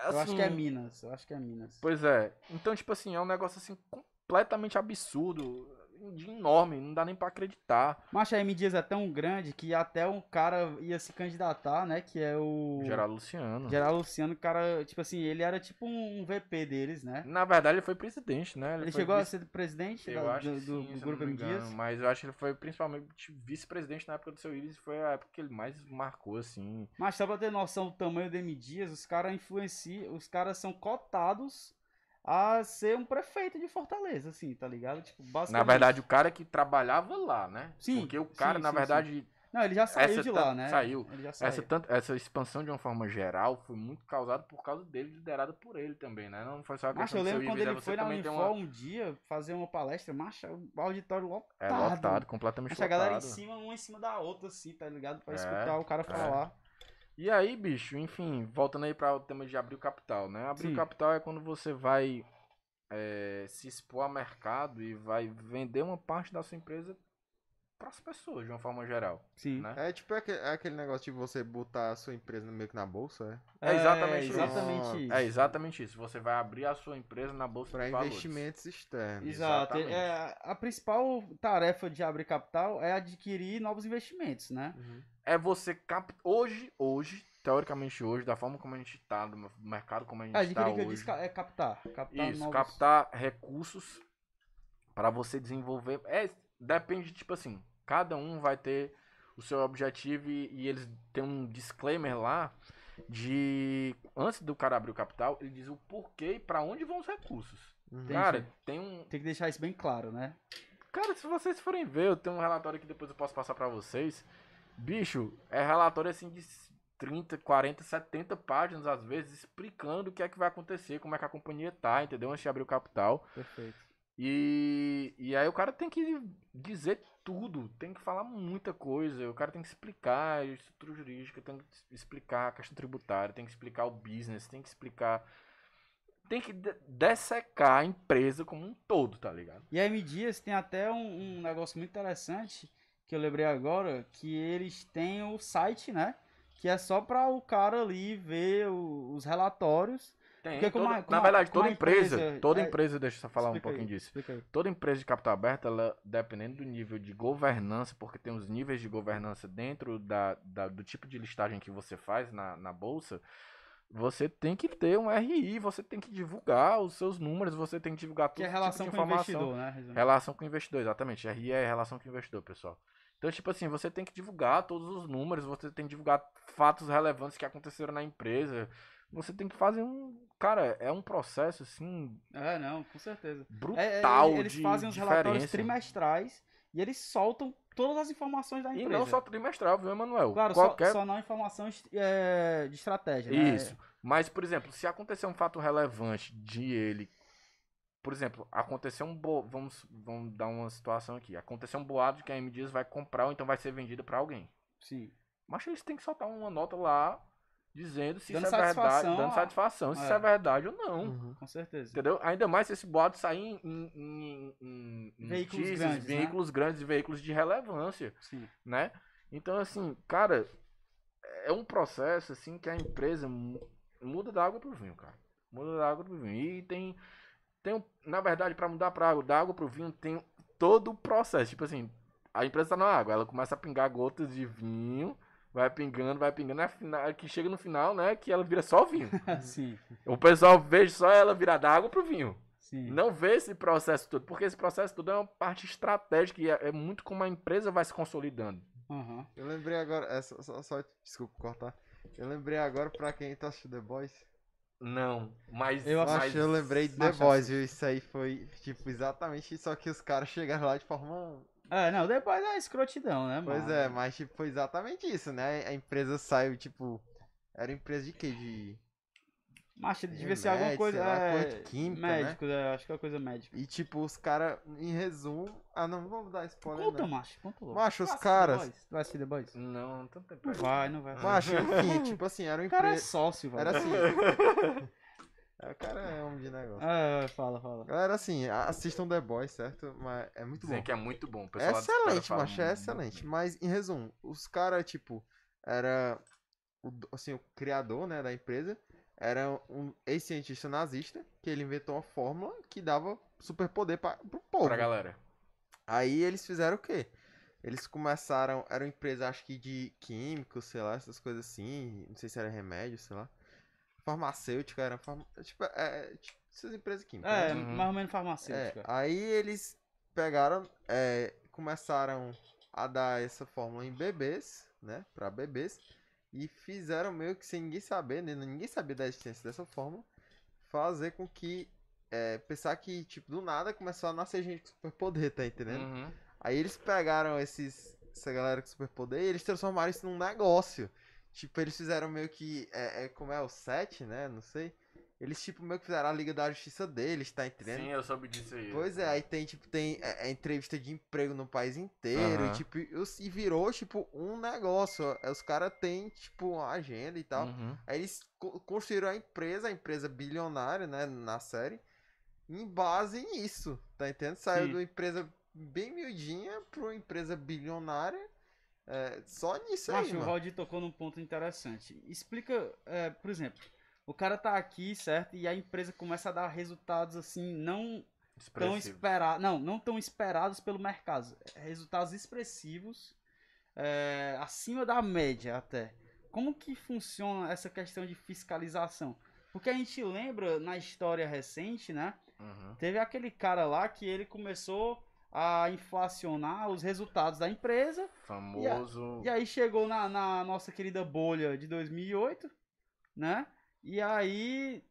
Eu acho que é Assim, Minas. Eu acho que é Minas. Pois é. Então, tipo assim, é um negócio assim completamente absurdo, de enorme, não dá nem pra acreditar. Mas a M Dias é tão grande que até um cara ia se candidatar, né? Que é o. Geraldo Luciano. Geraldo Luciano, o cara, tipo assim, ele era tipo um VP deles, né? Na verdade, ele foi presidente, né? Ele foi chegou a vice- ser presidente Eu da- acho do, do- sim, do grupo M Dias. Mas eu acho que ele foi principalmente vice-presidente na época do seu Iris. Foi a época que ele mais marcou, assim. Mas só pra ter noção do tamanho do M Dias, os caras influenciam, os caras são cotados a ser um prefeito de Fortaleza, assim, tá ligado? Tipo, Na basicamente. verdade, o cara que trabalhava lá, né? Sim, Porque o cara, sim, na sim, verdade, Não, ele já saiu essa de lá, né? saiu. Ele já saiu. essa, tanto, essa expansão de uma forma geral foi muito causada por causa dele, liderada por ele também, né? Não foi só a Macho, questão eu de seu lembro quando ele foi na Unifor uma... um dia fazer uma palestra, macho, o auditório lotado. É lotado, completamente Macho, a galera em lotado. cima, uma em cima da outra, assim, tá ligado? Pra É, escutar o cara é. E aí, bicho, enfim, voltando aí para o tema de abrir o capital, né? Abrir Sim. o capital é quando você vai é, se expor ao mercado e vai vender uma parte da sua empresa para as pessoas, de uma forma geral, Sim. né? É tipo aquele, é aquele negócio de você botar a sua empresa meio que na bolsa, é? É exatamente isso. exatamente isso. É exatamente isso. Você vai abrir a sua empresa na bolsa Pra de valores. investimentos externos. Exato. Exatamente. É, a principal tarefa de abrir capital é adquirir novos investimentos, né? Uhum. É você cap... hoje, hoje, teoricamente hoje, da forma como a gente tá no mercado, como a gente Ah, tá adquirir que eu hoje. disse é captar. captar Isso, novos... captar recursos para você desenvolver. É, depende, tipo assim, cada um vai ter o seu objetivo e, e eles têm um disclaimer lá de antes do cara abrir o capital, ele diz o porquê e para onde vão os recursos. Uhum. Entendi. Cara, tem um, Tem que deixar isso bem claro, né? cara, se vocês forem ver, eu tenho um relatório que depois eu posso passar para vocês. Bicho, é relatório assim de 30, 40, 70 páginas às vezes explicando o que é que vai acontecer, como é que a companhia tá, entendeu? Antes de abrir o capital. Perfeito. E, e aí o cara tem que dizer tudo, tem que falar muita coisa, o cara tem que explicar a estrutura jurídica, tem que explicar a questão tributária, tem que explicar o business, tem que explicar. Tem que de- dessecar a empresa como um todo, tá ligado? E a M Dias tem até um, um negócio muito interessante que eu lembrei agora, que eles têm o site, né? Que é só para o cara ali ver o- os relatórios. Tem, Porque como na verdade, toda empresa, empresa- toda é- empresa, deixa eu falar um Explica aí, pouquinho disso. aí. Toda empresa de capital aberto, ela, dependendo do nível de governança, porque tem os níveis de governança dentro da, da- do tipo de listagem que você faz na, na bolsa, você tem que ter um RI, você tem que divulgar os seus números, você tem que divulgar Que todo é tipo relação de com o investidor, né? resumindo? Relação com o investidor, exatamente. RI é relação com o investidor, pessoal. Então, tipo assim, você tem que divulgar todos os números, você tem que divulgar fatos relevantes que aconteceram na empresa. Você tem que fazer um. Cara, é um processo, assim, É, não, com certeza. É, é, brutal eles de fazem os relatórios trimestrais e eles soltam todas as informações da E empresa. não só trimestral, viu, Emanuel? Claro, Qualquer só, só não informação é, de estratégia. né? Isso. Mas, por exemplo, se acontecer um fato relevante de ele. Por exemplo, aconteceu um bo... vamos, vamos dar uma situação aqui. Aconteceu um boato de que a M Dias vai comprar ou então vai ser vendida pra alguém. Sim. Mas eles têm que soltar uma nota lá dizendo se Dando isso é verdade, satisfação dando a- satisfação, se É. isso é verdade ou não. Uhum. Com certeza. Entendeu? Ainda mais se esse boato sair em, em, em- em- Veículos notícias, grandes, né? veículos grandes e veículos de relevância Sim. né? Então, assim, cara, é um processo, assim, que a empresa mu- muda da água pro vinho, cara. Muda da água pro vinho. E tem, tem na verdade, para mudar pra água, da água pro vinho, tem todo o processo. Tipo assim, a empresa tá na água, ela começa a pingar gotas de vinho, vai pingando, vai pingando, é final, que chega no final, né, que ela vira só vinho. sim. o pessoal vê só ela virar da água pro vinho. Sim. Não vê esse processo todo, porque esse processo todo é uma parte estratégica e é, é muito como a empresa vai se consolidando. Aham. Eu lembrei agora, é, só, só, só- desculpa cortar. Eu lembrei agora pra quem tá assistindo The Boys. Não, mas. Eu mas- Acho eu lembrei de The Boys, viu? Isso aí foi, tipo, exatamente isso, só que os caras chegaram lá de forma. É, não, depois é escrotidão, né, Pois mano? é, mas tipo, foi exatamente isso, né? A empresa saiu, tipo. Era empresa de quê? De. Macho, devia Remédio, ser alguma coisa. sei lá, é, coisa de química, né? médico, é, acho que é coisa médica. E tipo, os caras, em resumo. Ah, não, vamos dar spoiler. Conta, não. macho, conta logo. Macho, os caras-? Tu vai assistir The Boys? Não, não tanto tempo. Não vai, não vai. Macho, enfim, tipo assim, era uma O cara é empresa. sócio, velho. Era assim. O cara é homem de negócio. É, fala, fala. Galera, assim, assistam The Boys, certo? Mas é muito Dizem bom. que é muito bom. o É excelente, macho, é muito excelente. Mas, em resumo, os caras, tipo, era. O, assim, o criador, né, da empresa era um ex-cientista nazista que ele inventou uma fórmula que dava superpoder pra, pro povo. Pra galera. Aí eles fizeram o quê? Eles começaram. Era uma empresa, acho que de químicos, sei lá, essas coisas assim. Não sei se era remédio, sei lá. Farmacêutica, era. Farma, tipo, é, tipo, essas empresas químicas. né? É, Uhum. mais ou menos É, farmacêutica. aí eles pegaram, é, começaram a dar essa fórmula em bebês, né, pra bebês, e fizeram meio que sem ninguém saber, né, ninguém sabia da existência dessa fórmula, fazer com que é, pensar que, tipo, do nada começou a nascer gente com superpoder, tá entendendo? Uhum. Aí eles pegaram esses, essa galera com superpoder e eles transformaram isso num negócio. Tipo, eles fizeram meio que. É, é, como é o 7, né? Não sei. Eles, tipo, meio que fizeram a Liga da Justiça deles, tá entendendo? Sim, eu soube disso aí. Pois é, aí tem, tipo, tem é, é, entrevista de emprego no país inteiro. Aham. E, tipo, e virou, tipo, um negócio. ó. Os caras têm, tipo, uma agenda e tal. Uhum. Aí eles co- construíram a empresa, a empresa bilionária, né, na série, em base nisso, tá entendendo? Saiu Sim. de uma empresa bem miudinha pra uma empresa bilionária, é, só nisso aí, Macho, o. Valdir tocou num ponto interessante. Explica, é, por exemplo, o cara tá aqui, certo? E a empresa começa a dar resultados assim, não tão esperados. Não, não tão esperados pelo mercado. Resultados expressivos, é, acima da média até. Como que funciona essa questão de fiscalização? Porque a gente lembra na história recente, né? Uhum. Teve aquele cara lá que ele começou a inflacionar os resultados da empresa Famoso. e aí chegou na, na nossa querida bolha de 2008, né? E aí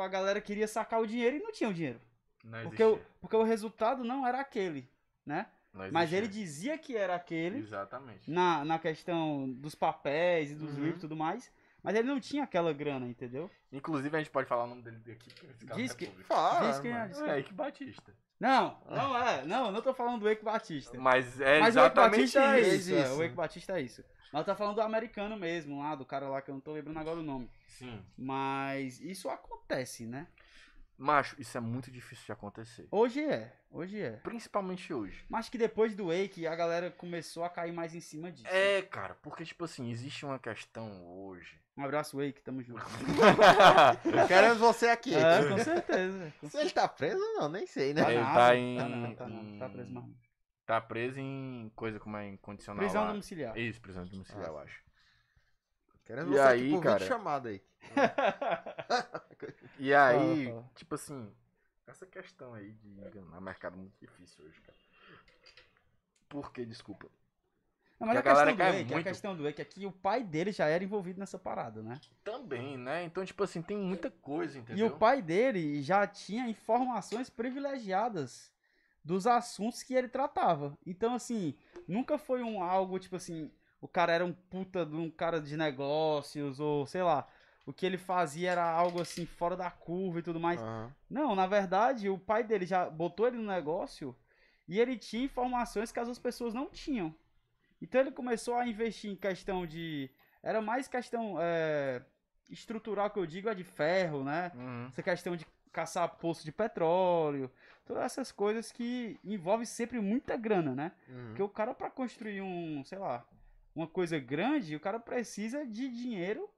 a galera queria sacar o dinheiro e não tinha o dinheiro. Não Porque o, porque o resultado não era aquele, né? Não Mas ele dizia que era aquele Exatamente. na, na questão dos papéis e dos Uhum. livros e tudo mais. Mas ele não tinha aquela grana, entendeu? Inclusive, a gente pode falar o nome dele aqui. Diz é que-. Fala, Diz quem é, diz É, Eike Batista. Não, não é. Não, eu não tô falando do Eike Batista. Mas é Mas o Eike exatamente Batista é isso. isso. é, o Eike Batista é isso. Mas eu tô falando do americano mesmo, lá, do cara lá que eu não tô lembrando agora o nome. Sim. Mas isso acontece, né? Macho, isso é muito difícil de acontecer. Hoje é, hoje é. Principalmente hoje. Mas que depois do Wake a galera começou a cair mais em cima disso. É, cara, porque, tipo assim, existe uma questão hoje. Um abraço, Wake, tamo junto. Queremos você aqui. é, com certeza. Com Se ele tá preso, não, nem sei, né? Tá Ele nada, tá em- Tá não, tá não. Tá preso mais. tá preso em coisa como é incondicional. Prisão lá. domiciliar. Isso, prisão domiciliar, Ah, eu acho. Queremos E você aí, aqui por cara? chamada aí. E aí, fala. tipo assim, essa questão aí de enganar mercado é muito difícil hoje, cara. Por que, desculpa? Não, mas Que a a galera questão, do Wake, a muito. questão do Wake é que o pai dele já era envolvido nessa parada, né? Também, né? Então, tipo assim, tem muita coisa, E entendeu? o pai dele já tinha informações privilegiadas dos assuntos que ele tratava. Então, assim, nunca foi um algo, tipo assim, o cara era um puta de um cara de negócios, ou sei lá, o que ele fazia era algo assim, fora da curva e tudo mais. Aham. Não, na verdade, o pai dele já botou ele no negócio e ele tinha informações que as outras pessoas não tinham. Então ele começou a investir em questão de. Era mais questão é, estrutural que eu digo, é de ferro, né? Uhum. Essa questão de caçar poço de petróleo, todas essas coisas que envolvem sempre muita grana, né? Uhum. Porque o cara para construir um, sei lá, uma coisa grande, o cara precisa de dinheiro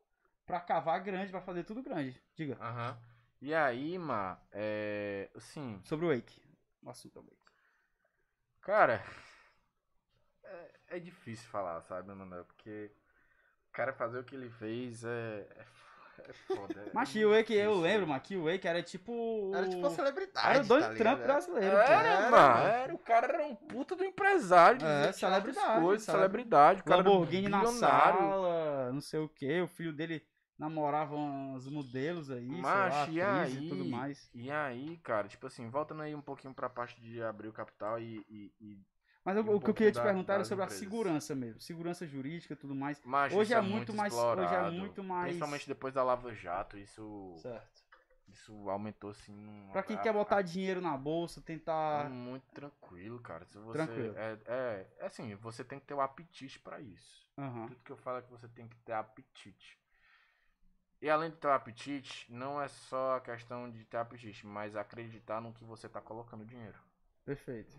pra cavar grande, pra fazer tudo grande. Diga. Aham. E aí, ma, é. Assim, Sobre o Wake. O assunto é o Wake. cara. É, é difícil falar, sabe, Manuel? Porque o cara fazer o que ele fez é. É, é foda. é Mas o Wake, eu lembro, mas que o Wake era tipo. Era tipo uma celebridade. Era o Donald tá Trump brasileiro. Era, pô. Era, mano. mano. Era, o cara era um puta do empresário. É, celebridade, Coisas, sabe? celebridade. O cara era Lamborghini na sala, não sei o que. O filho dele namorava uns modelos aí, sei lá, Macho, e aí? e tudo mais. E aí, cara, tipo assim, voltando aí um pouquinho pra parte de abrir o capital e. e, e... Mas eu- um o que eu queria te da- perguntar era sobre a empresas. segurança mesmo. Segurança jurídica e tudo mais. Macho, Hoje isso é muito mais- hoje é muito mais- Principalmente depois da Lava Jato, isso, Certo. isso aumentou assim. num- Pra quem a- quer botar dinheiro na bolsa, tentar. É muito tranquilo, cara. Se você, Tranquilo. É, é, é assim, você tem que ter o apetite pra isso. Aham. Tudo que eu falo é que você tem que ter apetite. E além de ter o apetite, não é só a questão de ter apetite, mas acreditar no que você tá colocando dinheiro. Perfeito.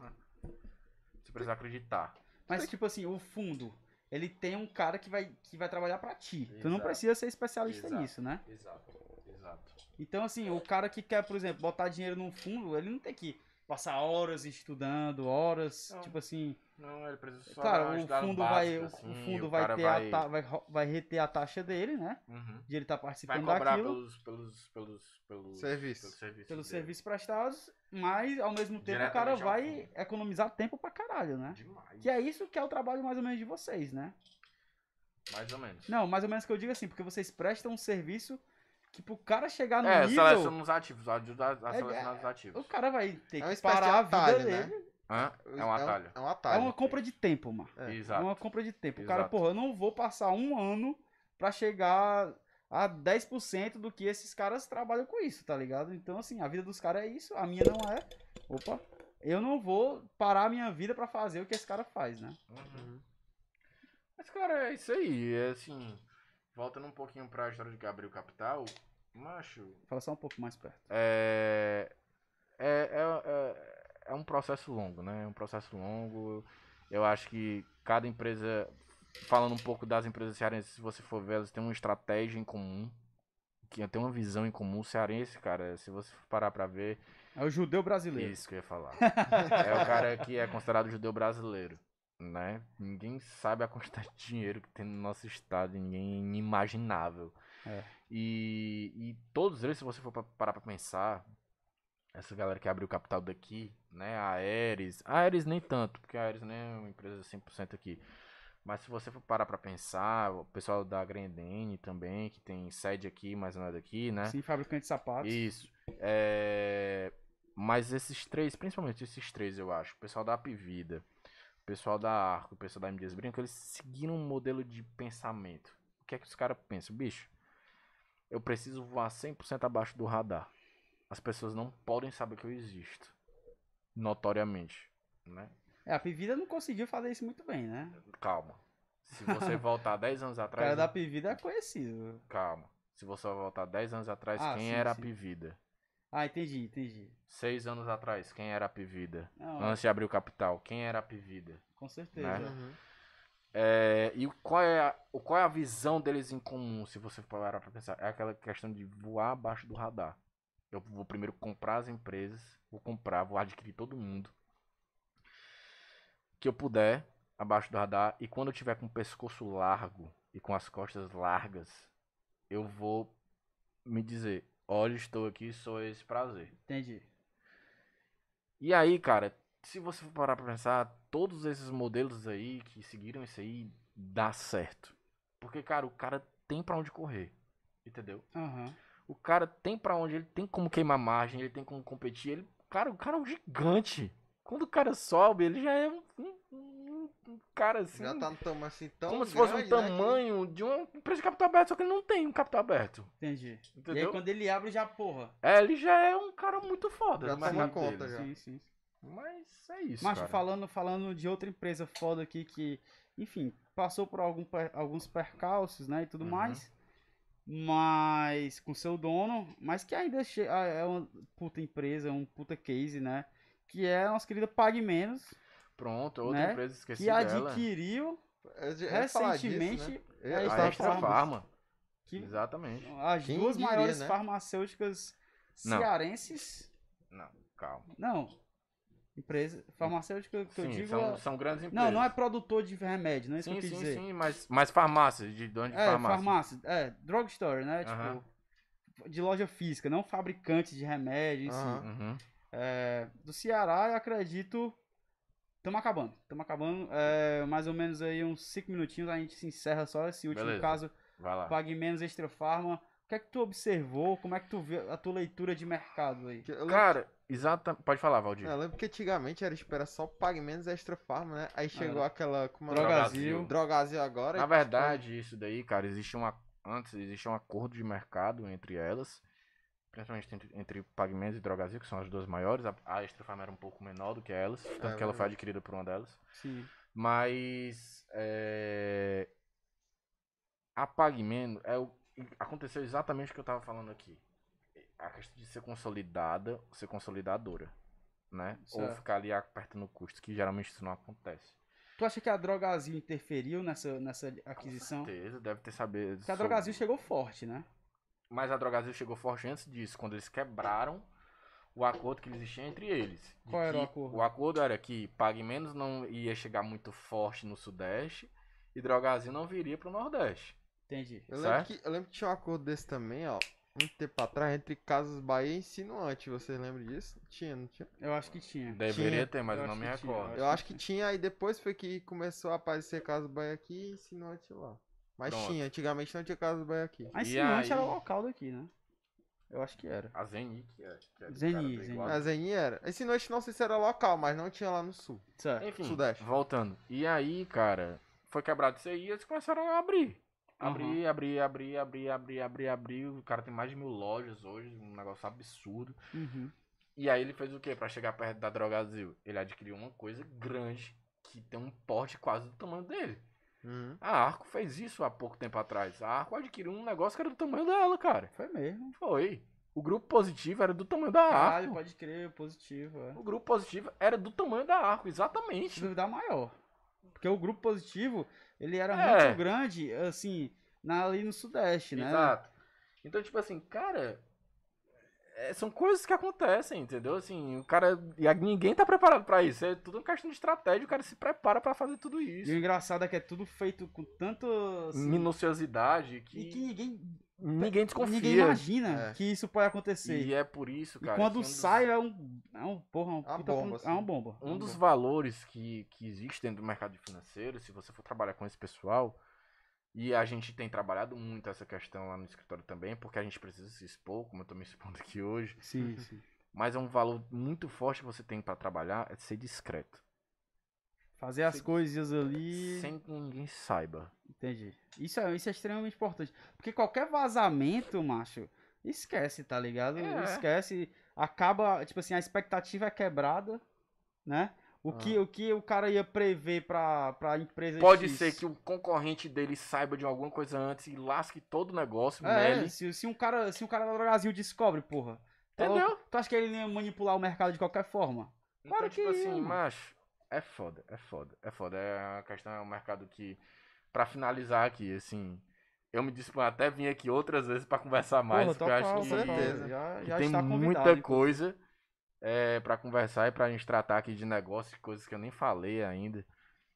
Você precisa acreditar. Mas, tipo assim, o fundo, ele tem um cara que vai, que vai trabalhar pra ti. Tu não Exato. precisa ser especialista Exato. nisso, né? Exato, exato. Então, assim, o cara que quer, por exemplo, botar dinheiro num fundo, ele não tem que passar horas estudando, horas, Não. tipo assim. Não, ele precisa só claro, o fundo básica, vai, o- assim, o fundo o vai ter vai... a ta- vai, vai reter a taxa dele, né? Uhum. De ele estar Vai participando cobrar daquilo, pelos, pelos, pelos, pelos, Serviço. pelos serviços. pelos dele. serviços prestados, mas ao mesmo tempo o cara vai economizar tempo pra caralho, né? Demais. Que é isso que é o trabalho mais ou menos de vocês, né? Mais ou menos. Não, mais ou menos que eu digo assim, porque vocês prestam um serviço que pro cara chegar no É, nível, seleciona os ativos, ajuda a É, selecionar os o ativos. cara vai ter É que parar a vida atalho, né? dele. Hã? É um atalho. É um É atalho. uma compra de tempo, mano. É. É Exato. uma compra de tempo. O cara, porra, eu não vou passar um ano pra chegar a 10% do que esses caras trabalham com isso, tá ligado? Então, assim, a vida dos caras é isso, a minha não é. Opa, eu não vou parar a minha vida pra fazer o que esse cara faz, né? Uhum. Mas, cara, é isso aí. É assim, voltando um pouquinho pra história de Gabriel Capital, macho, Fala só um pouco mais perto. é, é, é, é, é um processo longo, né? É um processo longo. Eu acho que cada empresa, falando um pouco das empresas cearenses, se você for ver, elas têm uma estratégia em comum, que tem uma visão em comum. O cearense, cara, se você parar pra ver, É o judeu brasileiro. isso que eu ia falar. é o cara que é considerado judeu brasileiro, né? Ninguém sabe a quantidade de dinheiro que tem no nosso estado, ninguém é inimaginável. É. E, e todos eles, se você for pa- parar pra pensar, essa galera que abriu o capital daqui, né? A Ares, a Ares nem tanto, porque a Ares nem é uma empresa 100% aqui. Mas se você for parar pra pensar, o pessoal da Grendene também, que tem sede aqui, mas não é daqui, né? Sim, fabricante de sapatos. Isso. É... Mas esses três, principalmente esses três, eu acho. O pessoal da Apivida, o pessoal da Arco, o pessoal da MDS Brinco, eles seguiram um modelo de pensamento. O que é que os caras pensam? Bicho, eu preciso voar 100% abaixo do radar. As pessoas não podem saber que eu existo. Notoriamente. Né? É, a Pivida não conseguiu fazer isso muito bem, né? Calma. Se você voltar 10 anos O atrás. cara da Pivida é conhecido. Calma. Se você voltar 10 anos atrás, Ah, quem sim, era a sim. Pivida? Ah, entendi, entendi. Seis anos atrás, quem era a Pivida? Não, Antes de abrir o capital, quem era a Pivida? com certeza. né? Uhum. É, e qual é, a, qual é a visão deles em comum, se você parar pra pensar? É aquela questão de voar abaixo do radar. Eu vou primeiro comprar as empresas, vou comprar, vou adquirir todo mundo que eu puder abaixo do radar. E quando eu tiver com o pescoço largo e com as costas largas, eu vou me dizer: olha, estou aqui, sou esse prazer. Entendi. E aí, cara, se você for parar pra pensar, todos esses modelos aí que seguiram isso aí, dá certo. Porque, cara, o cara tem pra onde correr. Entendeu? Aham. O cara tem pra onde, ele tem como queimar margem, ele tem como competir. Ele, cara, o cara é um gigante. Quando o cara sobe, ele já é um, um- um- cara assim. Já tá no tamanho assim tão como se fosse um grande, né, que- tamanho de uma empresa de capital aberto, só que ele não tem um capital aberto. Entendi. E aí Entendeu? quando ele abre, já porra. É, ele já é um cara muito foda. Já toma conta, já. Sim, sim. Mas é isso. Mas cara. falando, falando de outra empresa foda aqui que, enfim, passou por algum alguns percalços, né, e tudo Uhum. mais. Mas com seu dono, mas que ainda ah, é uma puta empresa, um puta case, né? Que é a nossa querida Pague Menos, Pronto, outra né, empresa esqueci que dela. adquiriu Eu falar disso, recentemente né? Eu- a eu A Extra falando- Farma. que Exatamente. as Quem duas diria, maiores né? farmacêuticas Não. cearenses. Não, calma. Não. Empresa farmacêutica que eu Sim, digo. são, é- são grandes empresas. Não, não é produtor de remédio, não é isso Sim, que eu quis sim, dizer. sim, mas, mas farmácia, de dono de É, farmácia. farmácia. É, drugstore, né? Tipo, de loja física, não fabricante de remédio. Uhum. É, do Ceará, eu acredito. Tamo acabando. Tamo acabando. É, mais ou menos aí uns 5 minutinhos a gente se encerra só esse último Beleza. caso. Vai lá. Pague menos Extra Farma. O que é que tu observou? Como é que tu vê a tua leitura de mercado aí? Cara, exata. Pode falar, Valdir. Eu lembro que antigamente era esperar só pague menos extra farma, né? Aí chegou Era. aquela. Como é Drogazil. Drogazil agora. Na tipo, verdade, isso daí, cara, existe uma. Antes existe um acordo de mercado entre elas. Principalmente entre, entre Pagamentos e Drogazil, que são as duas maiores. A, a Extra era um pouco menor do que elas. Tanto que ela foi verdade. adquirida por uma delas. Sim. Mas é, a PagMenos é o aconteceu exatamente o que eu tava falando aqui. A questão de ser consolidada, ser consolidadora, né? Ou Certo. ficar ali apertando o custo, que geralmente isso não acontece. Tu acha que a Drogazil interferiu nessa, nessa aquisição? Com certeza, deve ter sabido. Porque a Drogazil chegou forte, né? Mas a Drogazil chegou forte antes disso, quando eles quebraram o acordo que existia entre eles. Qual era o acordo? O acordo era que Pague Menos não ia chegar muito forte no Sudeste e Drogazil não viria pro Nordeste. Entendi. Eu lembro, que, eu lembro que tinha um acordo desse também, ó. Muito tempo atrás, entre Casas Bahia e Insinuante. Vocês lembram disso? Tinha, não tinha? Eu acho que tinha. Deveria Tinha. ter, mas Eu não me recordo. Eu acho que tinha, aí depois foi que começou a aparecer Casas Bahia aqui e Insinuante lá. Mas Pronto. tinha, antigamente não tinha Casas Bahia aqui. A E aí- era local daqui, né? Eu acho que era. A Zeni, que é. Que é do Zeni, cara do Zeni. A Zeni era. Esse noite não sei se era local, mas não tinha lá no sul. Certo. Enfim, Sudeste. voltando. E aí, cara, foi quebrado isso aí e eles começaram a abrir. Abrir, abrir, abrir, abrir, abrir, abrir, abrir. O cara tem mais de mil lojas hoje, um negócio absurdo. Uhum. E aí ele fez o quê? Pra chegar perto da Drogazil? Ele adquiriu uma coisa grande que tem um porte quase do tamanho dele. Uhum. A Arco fez isso há pouco tempo atrás. A Arco adquiriu um negócio que era do tamanho dela, cara. Foi mesmo. Foi. O grupo positivo era do tamanho da Caralho, Arco. pode crer, positivo, é. O grupo positivo era do tamanho da Arco, exatamente. duvidar, maior. Porque o grupo positivo, ele era É. muito grande, assim, na, ali no Sudeste, né? Exato. Então, tipo assim, cara. É, são coisas que acontecem, entendeu? Assim, o cara. E ninguém tá preparado pra isso. É tudo uma questão de estratégia. O cara se prepara pra fazer tudo isso. E o engraçado é que é tudo feito com tanto. assim, Minuciosidade que, e que ninguém, ninguém desconfia. ninguém imagina É. que isso pode acontecer. E é por isso, E cara. quando que um dos- sai é um. É um porra, um Uma puta bomba, assim. É uma bomba. Um Uma dos bomba. valores que, que existe dentro do mercado financeiro, se você for trabalhar com esse pessoal, e a gente tem trabalhado muito essa questão lá no escritório também, porque a gente precisa se expor, como eu tô me expondo aqui hoje, Sim, sim. mas é um valor muito forte que você tem pra trabalhar, é ser discreto. Fazer as Sem- coisas ali. Sem que ninguém saiba. Entendi. Isso é, isso é extremamente importante. Porque qualquer vazamento, macho, esquece, tá ligado? É. Esquece. Acaba, tipo assim, a expectativa é quebrada, né? O, que, o que o cara ia prever pra, pra empresa Pode X. ser que o concorrente dele saiba de alguma coisa antes e lasque todo o negócio, É, mele. se, se um cara, se um cara da Brasil descobre, porra. tá Entendeu? louco? Tu acha que ele ia manipular o mercado de qualquer forma? Então, Claro tipo que assim, mano. macho, é foda, é foda, é foda. É a questão, é um mercado que, pra finalizar aqui, assim, eu me disponho até vir aqui outras vezes pra conversar mais, porra, porque eu acho que, certeza. Já, que já tem está convidado. muita coisa é, pra conversar e pra gente tratar aqui de negócio, coisas que eu nem falei ainda.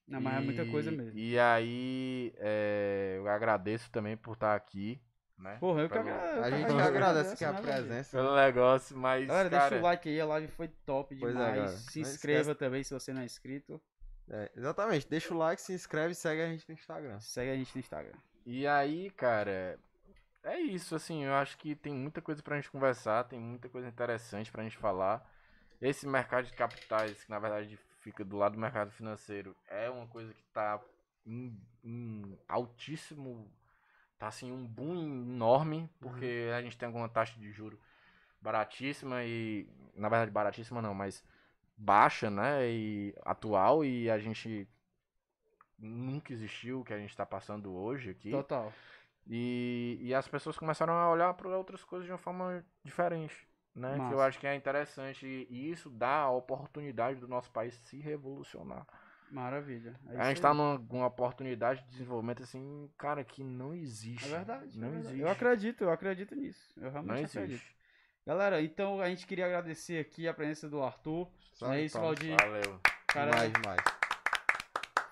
Não, mas é muita E- coisa mesmo. E aí, é, eu agradeço também por estar aqui, né? Porra, eu que agra- A gente agradeço, agradece aqui a presença. Pelo negócio, mas, Galera, cara... deixa o like aí, a live foi top Pois é, demais. galera. se Não inscreva também se você não é inscrito. É, exatamente. Deixa o like, se inscreve e segue a gente no Instagram. Segue a gente no Instagram. E aí, cara, é isso, assim, eu acho que tem muita coisa pra gente conversar, tem muita coisa interessante pra gente falar. Esse mercado de capitais, que na verdade fica do lado do mercado financeiro, é uma coisa que tá em, em altíssimo, tá assim, um boom enorme, porque a gente tem alguma taxa de juro baratíssima e, na verdade, baratíssima não, mas baixa, né, e atual, e a gente nunca existiu o que a gente tá passando hoje aqui. Total. E, e as pessoas começaram a olhar para outras coisas de uma forma diferente, né? Que eu acho que é interessante e isso dá a oportunidade do nosso país se revolucionar. Maravilha. É a gente tá aí. numa, numa oportunidade de desenvolvimento assim, cara, que não existe. É verdade. Não é verdade. existe. Eu acredito, eu acredito nisso. Eu Não realmente acredito. existe. Galera, então a gente queria agradecer aqui a presença do Arthur. Só é isso. Valdir. Valeu. Cara, Mais, mais.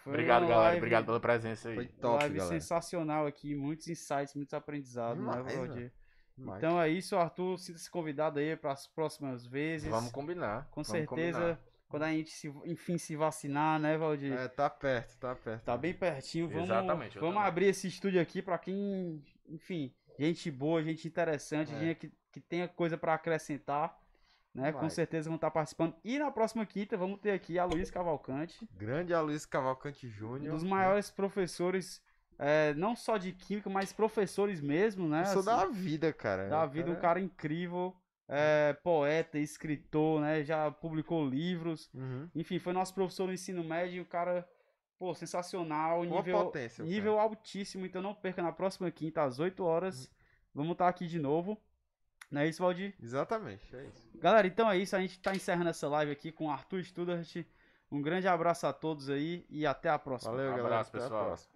foi Obrigado, uma galera. live- Obrigado pela presença aí. Foi top, live galera. sensacional aqui, muitos insights, muitos aprendizados, né, Demais, Valdir? Demais. Então é isso, Arthur. Sinta-se convidado aí para as próximas vezes. Vamos combinar. Com vamos certeza, combinar. quando a gente se, enfim se vacinar, né, Valdir? É, tá perto, tá perto. Tá bem pertinho. Vamos, Exatamente, vamos também. abrir esse estúdio aqui pra quem, enfim, gente boa, gente interessante, É. gente que, que tenha coisa pra acrescentar, né? Com certeza vão estar participando. E na próxima quinta vamos ter aqui a Luiz Cavalcante, Grande Aloysio Cavalcante um Júnior. dos maiores professores, é, não só de química, mas professores mesmo, né? Sou assim, da vida, cara. da vida, um cara- incrível, é, poeta, escritor, né? Já publicou livros. Uhum. Enfim, foi nosso professor no ensino médio, o cara, pô, sensacional, Uma nível, potência, nível altíssimo, então não perca na próxima quinta, às 8 horas. Vamos estar aqui de novo. Não é isso, Valdir? Exatamente, é isso. Galera, então é isso, a gente tá encerrando essa live aqui com o Arthur Studart. Um grande abraço a todos aí e até a próxima. Valeu, Um galera. abraço, Até a pessoal. próxima.